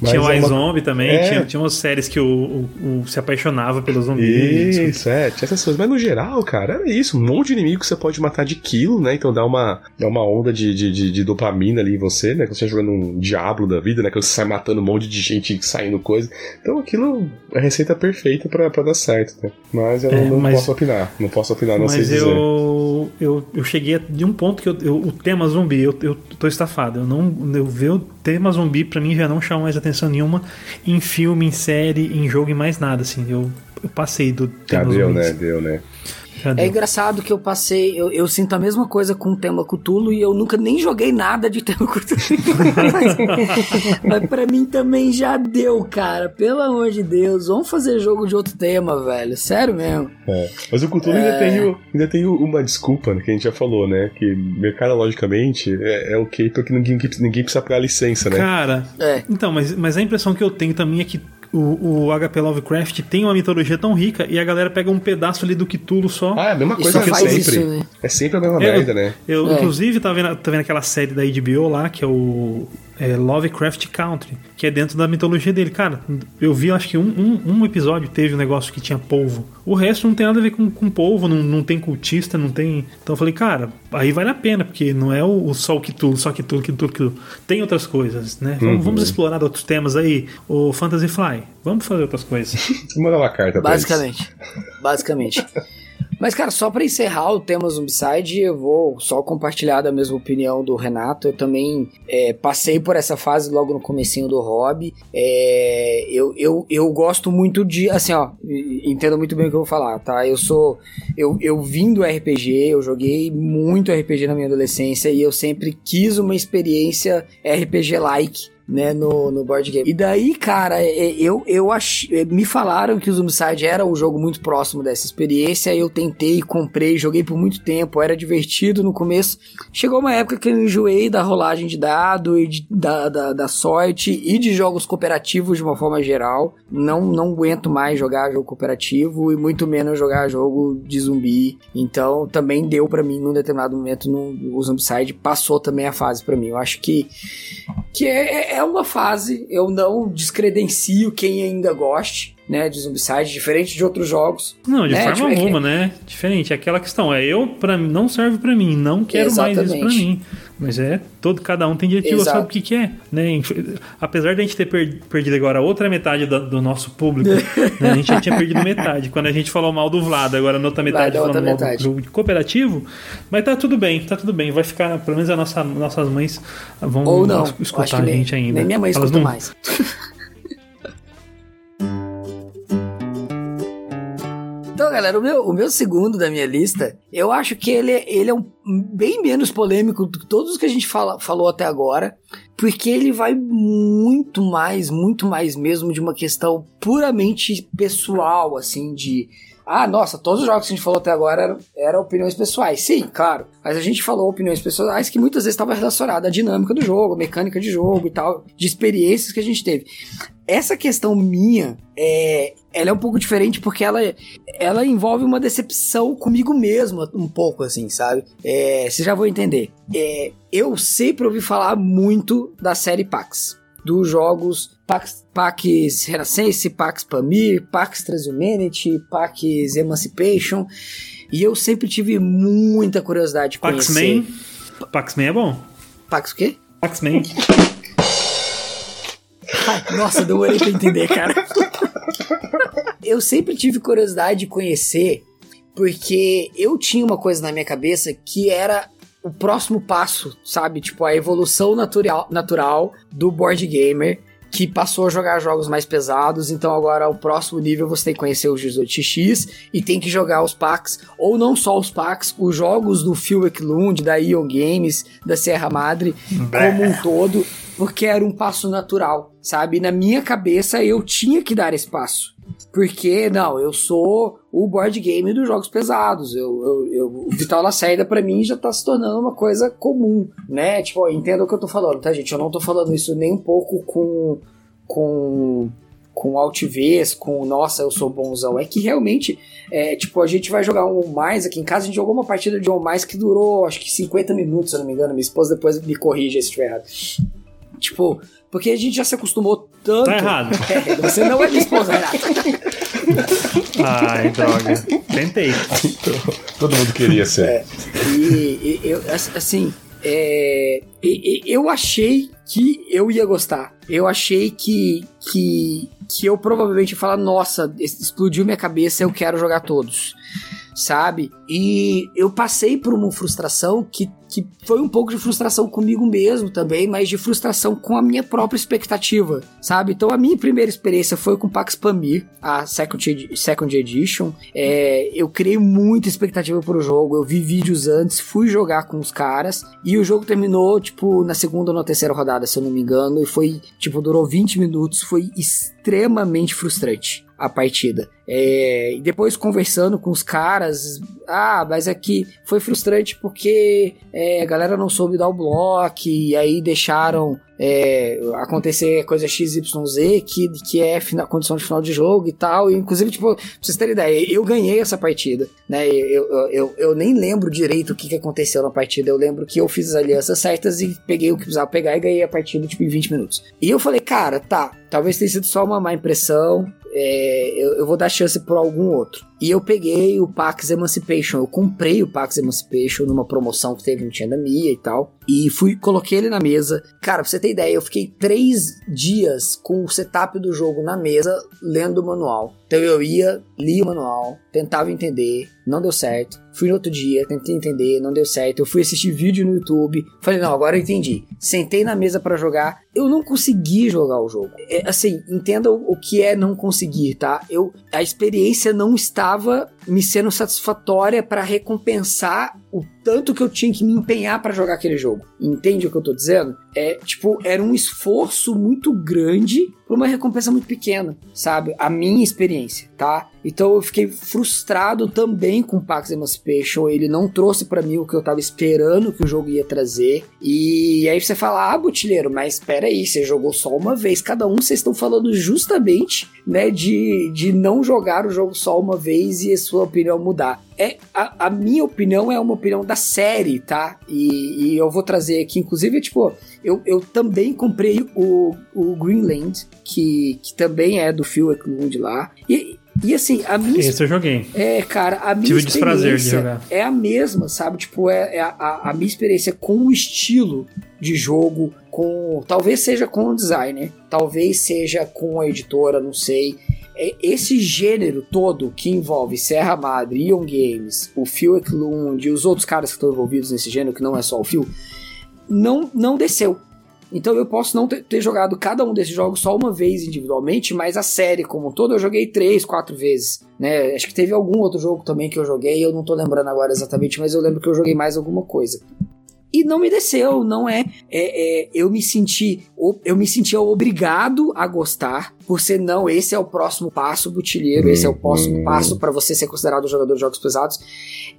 Mas tinha o é iZombie também, é. tinha, tinha umas séries que o, o, o, se apaixonava pelos zumbis. Isso, é, tinha essas coisas. Mas no geral, cara, era isso. Um monte de inimigo que você pode matar de quilo, né? Então dá uma, dá uma onda de, de, de, de dopamina ali em você, né? Que você tá jogando um Diablo da vida, né? Que você sai matando um monte de gente saindo coisa. Então aquilo é a receita perfeita pra, pra dar certo, né? Mas eu é, não mas, posso opinar. Não posso opinar, não mas sei dizer. Eu, eu, eu cheguei de um ponto que eu, eu, o tema zumbi, eu, eu tô estafado. Eu não. Eu o tema zumbi, pra mim, já não chama mais atenção nenhuma em filme, em série, em jogo e mais nada, assim. Eu, eu passei do tema Já deu, né? Deu, né? É engraçado que eu passei, eu, eu, sinto a mesma coisa com o tema Cthulhu e eu nunca nem joguei nada de tema Cthulhu. Mas pra mim também já deu, cara. Pelo amor de Deus, vamos fazer jogo de outro tema, velho. Sério mesmo. É. Mas o Cthulhu é... ainda, tem, ainda tem uma desculpa que a gente já falou, né? Que mercadologicamente é, é ok porque ninguém, ninguém precisa pagar licença, né? Cara, é. então, mas, mas a impressão que eu tenho também é que o, o HP Lovecraft tem uma mitologia tão rica e a galera pega um pedaço ali do Cthulhu só. Ah, é a mesma coisa que sempre. Isso, né? É sempre a mesma eu, merda, né? Eu, é. inclusive, tava vendo, tá vendo aquela série da HBO lá, que é o é, Lovecraft Country, que é dentro da mitologia dele. Cara, eu vi, acho que um, um, um, episódio teve um negócio que tinha polvo. O resto não tem nada a ver com, com polvo, não, não tem cultista, não tem. Então eu falei, cara, aí vale a pena, porque não é o, o só o Cthulhu, só Cthulhu, Cthulhu, Cthulhu. Tem outras coisas, né? Uhum. Vamos, vamos, explorar outros temas aí. O Fantasy Fly, vamos fazer outras coisas. Manda uma carta pra Basicamente. Basicamente. Mas, cara, só para encerrar o tema Zombicide, eu vou só compartilhar da mesma opinião do Renato. Eu também é, passei por essa fase logo no comecinho do hobby. É, eu, eu, eu gosto muito de, assim, ó, entendo muito bem o que eu vou falar, tá? Eu sou, eu, eu vim do RPG, eu joguei muito RPG na minha adolescência e eu sempre quis uma experiência RPG-like né, no, no board game. E daí, cara, é, é, eu, eu ach... É, me falaram que o Zombicide era um jogo muito próximo dessa experiência, eu tentei, comprei, joguei por muito tempo, era divertido no começo. Chegou uma época que eu enjoei da rolagem de dado e de, da, da, da, sorte e de jogos cooperativos de uma forma geral. Não, não aguento mais jogar jogo cooperativo e muito menos jogar jogo de zumbi. Então, também deu para mim, num determinado momento, no, o Zombicide passou também a fase para mim. Eu acho que, que é é uma fase, eu não descredencio quem ainda goste, né, de Zombicide, diferente de outros jogos. Não, de né? forma tipo, alguma, é que... né? Diferente, é aquela questão, é eu para não serve para mim, não quero Exatamente. mais isso para mim. Mas é todo cada um tem direito de gostar do que quer, né? Apesar de a gente ter perdido agora a outra metade do, do nosso público, né? a gente já tinha perdido metade quando a gente falou mal do Vlad, agora na outra metade falando mal metade. do jogo cooperativo, mas tá tudo bem, tá tudo bem, vai ficar, pelo menos as nossa, nossas mães vão Ou não, escutar a gente nem, ainda. Nem minha mãe escuta não... mais. Então, galera, o meu, o meu segundo da minha lista, eu acho que ele, ele é um, bem menos polêmico do que todos que a gente fala, falou até agora, porque ele vai muito mais, muito mais mesmo de uma questão puramente pessoal, assim, de ah, nossa, todos os jogos que a gente falou até agora eram, eram opiniões pessoais. Sim, claro. Mas a gente falou opiniões pessoais que muitas vezes estavam relacionadas à dinâmica do jogo, mecânica de jogo e tal, de experiências que a gente teve. Essa questão minha, é, ela é um pouco diferente porque ela, ela envolve uma decepção comigo mesmo, um pouco assim, sabe? É, já vou entender. É, eu sempre ouvi falar muito da série Pax dos jogos Pax, Pax Renaissance, Pax Pamir, Pax Transhumanity, Pax Emancipation. E eu sempre tive muita curiosidade de Pax conhecer. Man? Pax Man é bom. Pax o quê? Pax Man. Ai, nossa, demorei pra entender, cara. eu sempre tive curiosidade de conhecer, porque eu tinha uma coisa na minha cabeça que era o próximo passo, sabe? Tipo, a evolução natural, natural do board gamer que passou a jogar jogos mais pesados, então agora o próximo nível você tem que conhecer o 18X e tem que jogar os packs, ou não só os packs, os jogos do Phil Eklund, da Ion Games, da Serra Madre, como um todo, porque era um passo natural, sabe? Na minha cabeça eu tinha que dar esse passo. Porque, não, eu sou o board game dos jogos pesados. Eu, eu, eu o Vital Lacerda, para mim, já tá se tornando uma coisa comum, né? Tipo, entenda o que eu tô falando, tá, gente? Eu não tô falando isso nem um pouco com. com com altivez, com nossa, eu sou bonzão. É que realmente, é, tipo, a gente vai jogar um mais aqui em casa. A gente jogou uma partida de um mais que durou acho que 50 minutos, se eu não me engano. Minha esposa depois me corrige se estiver errado. Tipo, porque a gente já se acostumou tanto. Tá errado. É, você não é minha esposa, Renato. Ai, droga. Tentei. Todo mundo queria ser. É, e, e eu, assim, é, e, e, eu achei que eu ia gostar. Eu achei que, que, que eu provavelmente ia falar: nossa, explodiu minha cabeça, eu quero jogar todos sabe? E eu passei por uma frustração que, que foi um pouco de frustração comigo mesmo também, mas de frustração com a minha própria expectativa, sabe? Então a minha primeira experiência foi com Pax Pamir, a Second, Second Edition. É, eu criei muita expectativa pro jogo, eu vi vídeos antes, fui jogar com os caras e o jogo terminou, tipo, na segunda ou na terceira rodada, se eu não me engano, e foi, tipo, durou 20 minutos, foi extremamente frustrante a partida. É, e depois conversando com os caras, ah, mas aqui é foi frustrante porque é, a galera não soube dar o bloco e aí deixaram é, acontecer coisa XYZ que, que é a condição de final de jogo e tal. E, inclusive, tipo, pra vocês terem ideia, eu ganhei essa partida, né? Eu, eu, eu, eu, nem lembro direito o que, que aconteceu na partida. Eu lembro que eu fiz as alianças certas e peguei o que precisava pegar e ganhei a partida, tipo, em 20 minutos. E eu falei, cara, tá, talvez tenha sido só uma má impressão. É, eu, eu vou dar chance por algum outro. E eu peguei o Pax Emancipation, eu comprei o Pax Emancipation numa promoção que teve no Tia da Mia e tal. E fui, coloquei ele na mesa. Cara, pra você ter ideia, eu fiquei três dias com o setup do jogo na mesa, lendo o manual. Então eu ia, lia o manual, tentava entender, não deu certo. Fui no outro dia, tentei entender, não deu certo. Eu fui assistir vídeo no YouTube, falei, não, agora eu entendi. Sentei na mesa para jogar, eu não consegui jogar o jogo. É, assim, entenda o que é não conseguir, tá? Eu, a experiência não estava estava me sendo satisfatória para recompensar o tanto que eu tinha que me empenhar para jogar aquele jogo. Entende o que eu tô dizendo? É, tipo, era um esforço muito grande por uma recompensa muito pequena, sabe? A minha experiência, tá? Então eu fiquei frustrado também com o Pax Emancipation. Ele não trouxe para mim o que eu tava esperando que o jogo ia trazer. E aí você fala, ah, Botilheiro, mas espera aí, você jogou só uma vez. Cada um vocês estão falando justamente, né, de, de não jogar o jogo só uma vez e a sua opinião mudar é a, a, minha opinião é uma opinião da série, tá? E, e eu vou trazer aqui, inclusive, tipo, eu, eu também comprei o, o Greenland, que, que também é do Phil Eklund lá. E, e assim, a minha. Esse eu joguei. É, cara, a minha Tive experiência de é a mesma, sabe? Tipo, é, é a, a, minha experiência com o estilo de jogo, com. Talvez seja com o designer, talvez seja com a editora, não sei. É, esse gênero todo que envolve Serra Madre, Ion Games, o Phil Eklund e os outros caras que estão envolvidos nesse gênero, que não é só o Phil, não, não desceu. Então eu posso não ter, jogado cada um desses jogos só uma vez individualmente, mas a série como um todo eu joguei três, quatro vezes. Né? Acho que teve algum outro jogo também que eu joguei, eu não tô lembrando agora exatamente, mas eu lembro que eu joguei mais alguma coisa e não me desceu, não é, é, é, eu me senti eu me sentia obrigado a gostar por ser não, esse é o próximo passo butilheiro, esse é o próximo hum. passo para você ser considerado um jogador de jogos pesados.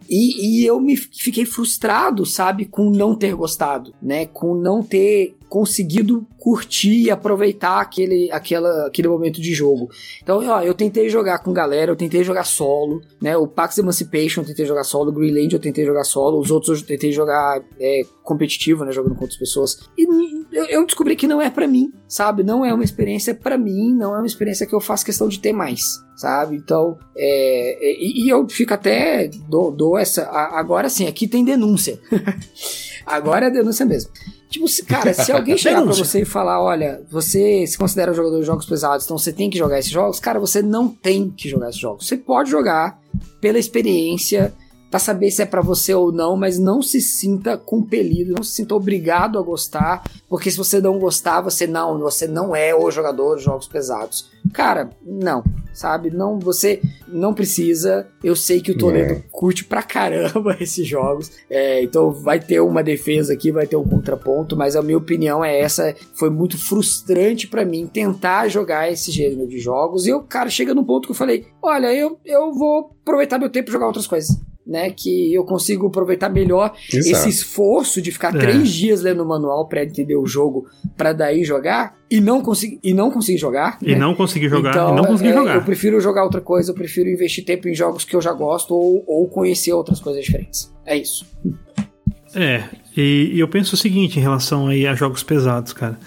E, e eu me fiquei frustrado, sabe, com não ter gostado, né, com não ter conseguido curtir e aproveitar aquele, aquela, aquele momento de jogo. Então, ó, eu tentei jogar com galera, eu tentei jogar solo, né? O Pax Emancipation eu tentei jogar solo, o Greenland eu tentei jogar solo, os outros eu tentei jogar é, competitivo, né? Jogando com outras pessoas. E eu, eu descobri que não é para mim, sabe? Não é uma experiência para mim, não é uma experiência que eu faço questão de ter mais, sabe? Então, é, é e, e, eu fico até, dou, dou essa. Agora sim, aqui tem denúncia. agora é denúncia mesmo. Tipo, cara, se alguém chegar pra você e falar, olha, você se considera jogador de jogos pesados, então você tem que jogar esses jogos, cara, você não tem que jogar esses jogos. Você pode jogar pela experiência, para saber se é para você ou não, mas não se sinta compelido, não se sinta obrigado a gostar, porque se você não gostar, você não, você não é o jogador de jogos pesados. Cara, não, sabe? Não, você não precisa. Eu sei que o Toledo é. curte pra caramba esses jogos, é, então vai ter uma defesa aqui, vai ter um contraponto, mas a minha opinião é essa. Foi muito frustrante para mim tentar jogar esse gênero de jogos e o cara chega num ponto que eu falei: olha, eu, eu vou aproveitar meu tempo e jogar outras coisas né, que eu consigo aproveitar melhor Exato. esse esforço de ficar é. três dias lendo o manual para entender o jogo, para daí jogar e não conseguir e não conseguir jogar. E né? não conseguir jogar. Então, e não conseguir é, jogar. Eu prefiro jogar outra coisa, eu prefiro investir tempo em jogos que eu já gosto ou, ou conhecer outras coisas diferentes. É isso. É, e, e eu penso o seguinte em relação aí a jogos pesados, cara.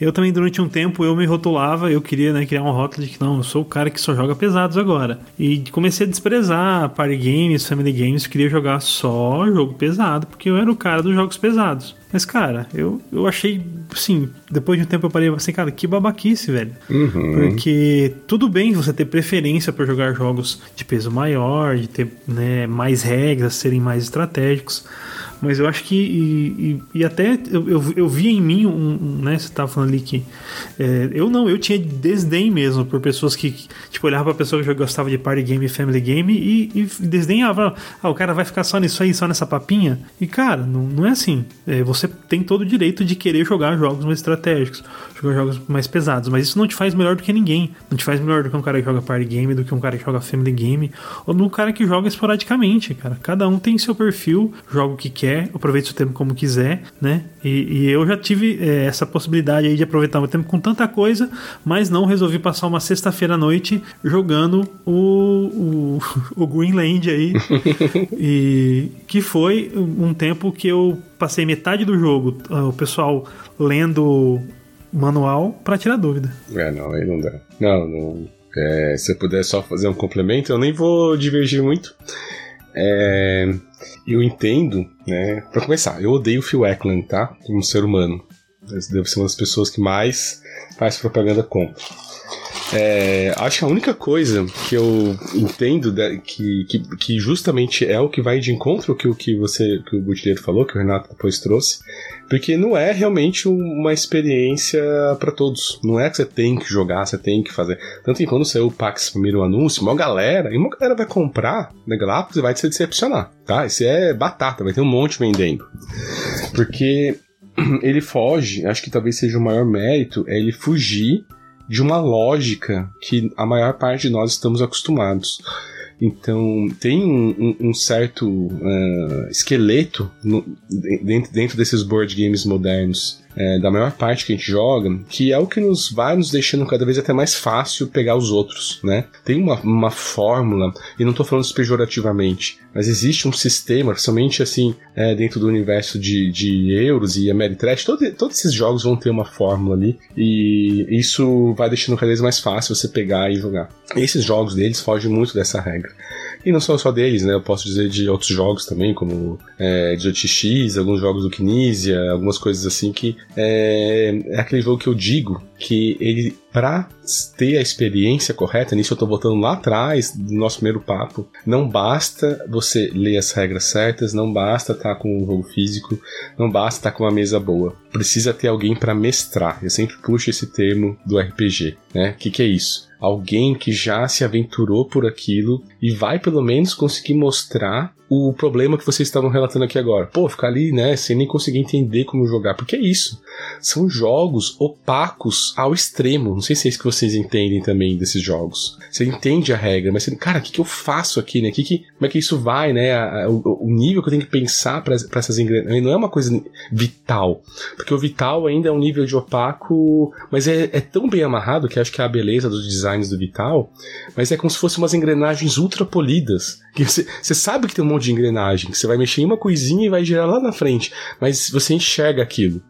Eu também, durante um tempo, eu me rotulava, eu queria né, criar um rótulo de que não, eu sou o cara que só joga pesados agora. E comecei a desprezar party games, family games, queria jogar só jogo pesado, porque eu era o cara dos jogos pesados. Mas, cara, eu, eu achei, assim, depois de um tempo eu parei assim, cara, que babaquice, velho. Uhum. Porque tudo bem você ter preferência por jogar jogos de peso maior, de ter né, mais regras, serem mais estratégicos. Mas eu acho que. E, e, e até eu, eu, eu, vi em mim um. um né, você tava falando ali que. É, eu não, eu tinha desdém mesmo por pessoas que. Tipo, olhava pra pessoa que gostava de party game e family game e, e desdenhava. Ah, o cara vai ficar só nisso aí, só nessa papinha. E, cara, não, não é assim. É, você tem todo o direito de querer jogar jogos mais estratégicos, jogar jogos mais pesados. Mas isso não te faz melhor do que ninguém. Não te faz melhor do que um cara que joga party game, do que um cara que joga family game, ou do cara que joga esporadicamente, cara. Cada um tem seu perfil, joga o que quer quer, aproveite o tempo como quiser, né? E, e eu já tive é, essa possibilidade aí de aproveitar o tempo com tanta coisa, mas não resolvi passar uma sexta-feira à noite jogando o, o, o Greenland aí. e que foi um tempo que eu passei metade do jogo, o pessoal lendo manual para tirar dúvida. É, não, aí não dá. Não, não. É, se eu puder só fazer um complemento, eu nem vou divergir muito. É, eu entendo, né? Pra começar, eu odeio o Phil Eklund, tá? Como ser humano. Deve ser uma das pessoas que mais faz propaganda contra. É, acho que a única coisa que eu entendo que, que, que, justamente é o que vai de encontro que o que você que o Butileiro falou, que o Renato depois trouxe, porque não é realmente uma experiência para todos. Não é que você tem que jogar, você tem que fazer. Tanto que quando saiu o Pax primeiro anúncio, uma galera, e uma galera vai comprar na Galápagos e vai se decepcionar, tá? Isso é batata, vai ter um monte vendendo. Porque ele foge, acho que talvez seja o maior mérito, é ele fugir de uma lógica que a maior parte de nós estamos acostumados. Então, tem um, um certo uh, esqueleto no, dentro, dentro desses board games modernos é, da maior parte que a gente joga, que é o que nos vai nos deixando cada vez até mais fácil pegar os outros, né? Tem uma, uma fórmula, e não estou falando isso pejorativamente, mas existe um sistema, principalmente assim, é, dentro do universo de, de euros e Ameritrash, todo, todos esses jogos vão ter uma fórmula ali, e isso vai deixando cada vez mais fácil você pegar e jogar. Esses jogos deles fogem muito dessa regra. E não são só deles, né? Eu posso dizer de outros jogos também, como é, 18x, alguns jogos do Kinesia, algumas coisas assim que é, é aquele jogo que eu digo que ele, para ter a experiência correta, nisso eu tô voltando lá atrás do nosso primeiro papo, não basta você ler as regras certas, não basta estar tá com um jogo físico, não basta estar tá com uma mesa boa. Precisa ter alguém para mestrar. Eu sempre puxo esse termo do RPG, né? O que, que é isso? alguém que já se aventurou por aquilo e vai pelo menos conseguir mostrar o problema que vocês estavam relatando aqui agora. Pô, ficar ali, né, sem nem conseguir entender como jogar. Porque é isso. São jogos opacos ao extremo. Não sei se é isso que vocês entendem também desses jogos. Você entende a regra, mas você, cara, o que, que eu faço aqui, né? Que que, como é que isso vai, né? A, a, o, o, nível que eu tenho que pensar para essas engrenagens não é uma coisa vital. Porque o vital ainda é um nível de opaco, mas é, é tão bem amarrado que acho que é a beleza dos designs do vital, mas é como se fossem umas engrenagens ultra polidas. Que você, você sabe que tem um monte de engrenagem, que você vai mexer em uma coisinha e vai girar lá na frente, mas você enxerga aquilo.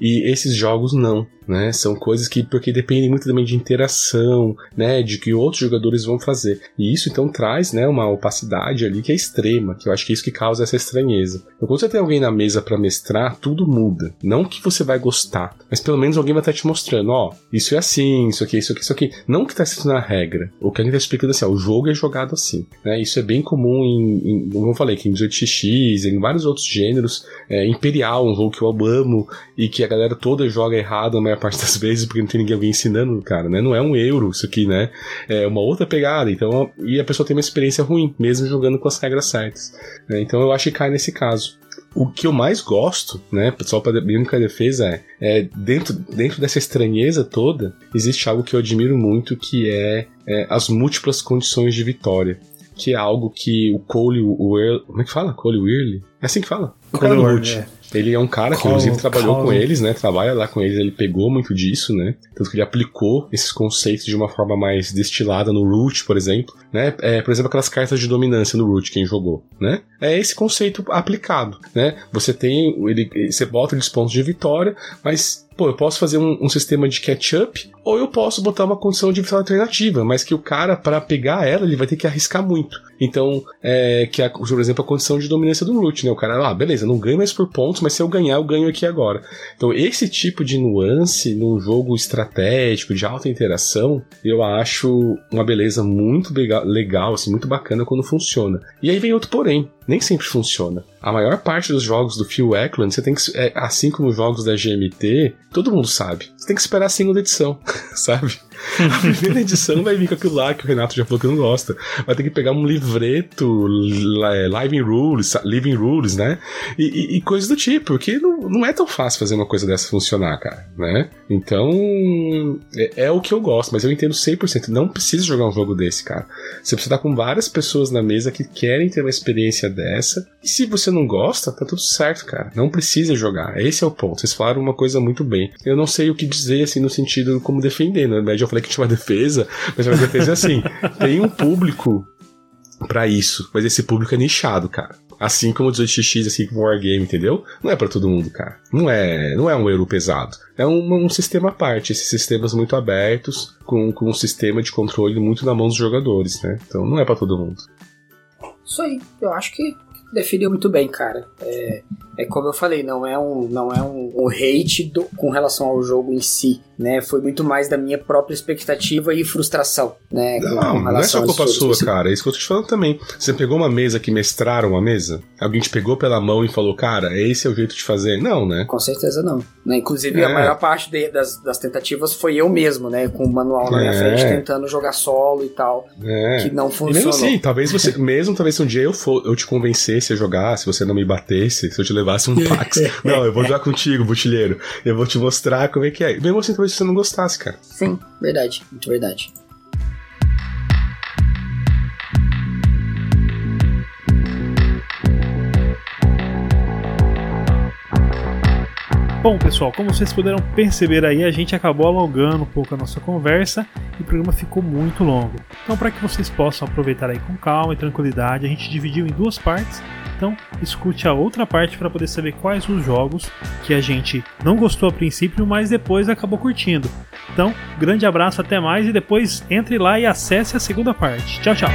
E esses jogos não. Né? São coisas que porque dependem muito também de interação, né? De que outros jogadores vão fazer. E isso então traz, né, uma opacidade ali que é extrema, que eu acho que é isso que causa essa estranheza. Então, quando você tem alguém na mesa para mestrar, tudo muda. Não que você vai gostar, mas pelo menos alguém vai estar te mostrando, ó, isso é assim, isso aqui, isso aqui, isso aqui. Não que tá escrito na regra. O que a gente tá explicando assim, ó, o jogo é jogado assim. Né? Isso é bem comum em, em como eu falei, que em 18x, em vários outros gêneros. É, Imperial, um jogo que eu amo e que a galera toda joga errado a maior parte das vezes porque não tem ninguém alguém ensinando, cara, né? Não é um euro isso aqui, né? É uma outra pegada. Então, e a pessoa tem uma experiência ruim, mesmo jogando com as regras certas. Né? Então eu acho que cai nesse caso. O que eu mais gosto, né, só para minha única defesa é, é, dentro, dentro dessa estranheza toda, existe algo que eu admiro muito que é, é as múltiplas condições de vitória que é algo que o Cole, o Earl, como é que fala? Cole Weirley? É assim que fala? Do Root. É. Ele é um cara que, inclusive, trabalhou com eles, né? Trabalha lá com eles, ele pegou muito disso, né? Tanto que ele aplicou esses conceitos de uma forma mais destilada no Root, por exemplo, né? É, por exemplo, aquelas cartas de dominância no Root, quem jogou, né? É esse conceito aplicado, né? Você tem, ele, você bota eles pontos de vitória, mas pô, eu posso fazer um, um sistema de catch-up, ou eu posso botar uma condição de vitória alternativa, mas que o cara, para pegar ela, ele vai ter que arriscar muito. Então, é, que a, por exemplo, a condição de dominância do root, né? O cara, ah, beleza, não ganho mais por pontos, mas se eu ganhar, eu ganho aqui agora. Então, esse tipo de nuance num jogo estratégico, de alta interação, eu acho uma beleza muito legal, assim, muito bacana quando funciona. E aí vem outro porém nem sempre funciona. A maior parte dos jogos do Phil Eklund, você tem que, é, assim como os jogos da GMT, todo mundo sabe. Você tem que esperar a segunda edição, sabe? A primeira edição vai vir com aquilo lá que o Renato já falou que não gosta. Vai ter que pegar um livreto, é, Living Rules, Living Rules, né? E, e, e coisas do tipo, porque não, não é tão fácil fazer uma coisa dessa funcionar, cara, né? Então, é, é o que eu gosto, mas eu entendo 100%. Não precisa jogar um jogo desse, cara. Você precisa estar com várias pessoas na mesa que querem ter uma experiência dessa. E se você não gosta, tá tudo certo, cara. Não precisa jogar. Esse é o ponto. Vocês falaram uma coisa muito bem. Eu não sei o que dizer, assim, no sentido como defender, né? Eu falei que tinha uma defesa, mas uma defesa é assim: tem um público para isso, mas esse público é nichado, cara. Assim como o 18x, assim como o Wargame, entendeu? Não é para todo mundo, cara. Não é, não é um euro pesado. É um, um, sistema à parte, esses sistemas muito abertos, com, com um sistema de controle muito na mão dos jogadores, né? Então não é para todo mundo. Isso aí, eu acho que definiu muito bem, cara. É, é como eu falei, não é um, não é um, um hate do, com relação ao jogo em si né? Foi muito mais da minha própria expectativa e frustração, né? Não, não é só culpa sua, cara. É isso que eu tô te falando também. Você pegou uma mesa que mestraram uma mesa? Alguém te pegou pela mão e falou, cara, esse é o jeito de fazer? Não, né? Com certeza não. Né? Inclusive, é. a maior parte de, das, das tentativas foi eu mesmo, né? Com o manual na minha é. frente, tentando jogar solo e tal. É. Que não funcionou. E mesmo assim, talvez você, mesmo talvez se um dia eu, for, eu te convencesse a jogar, se você não me batesse, se eu te levasse um pax. não, eu vou jogar contigo, butilheiro. Eu vou te mostrar como é que é. Mesmo assim, talvez se você não gostasse, cara. Sim, verdade, muito verdade. Bom, pessoal, como vocês puderam perceber aí, a gente acabou alongando um pouco a nossa conversa e o programa ficou muito longo. Então, para que vocês possam aproveitar aí com calma e tranquilidade, a gente dividiu em duas partes então, escute a outra parte para poder saber quais os jogos que a gente não gostou a princípio, mas depois acabou curtindo. Então, grande abraço, até mais e depois entre lá e acesse a segunda parte. Tchau, tchau.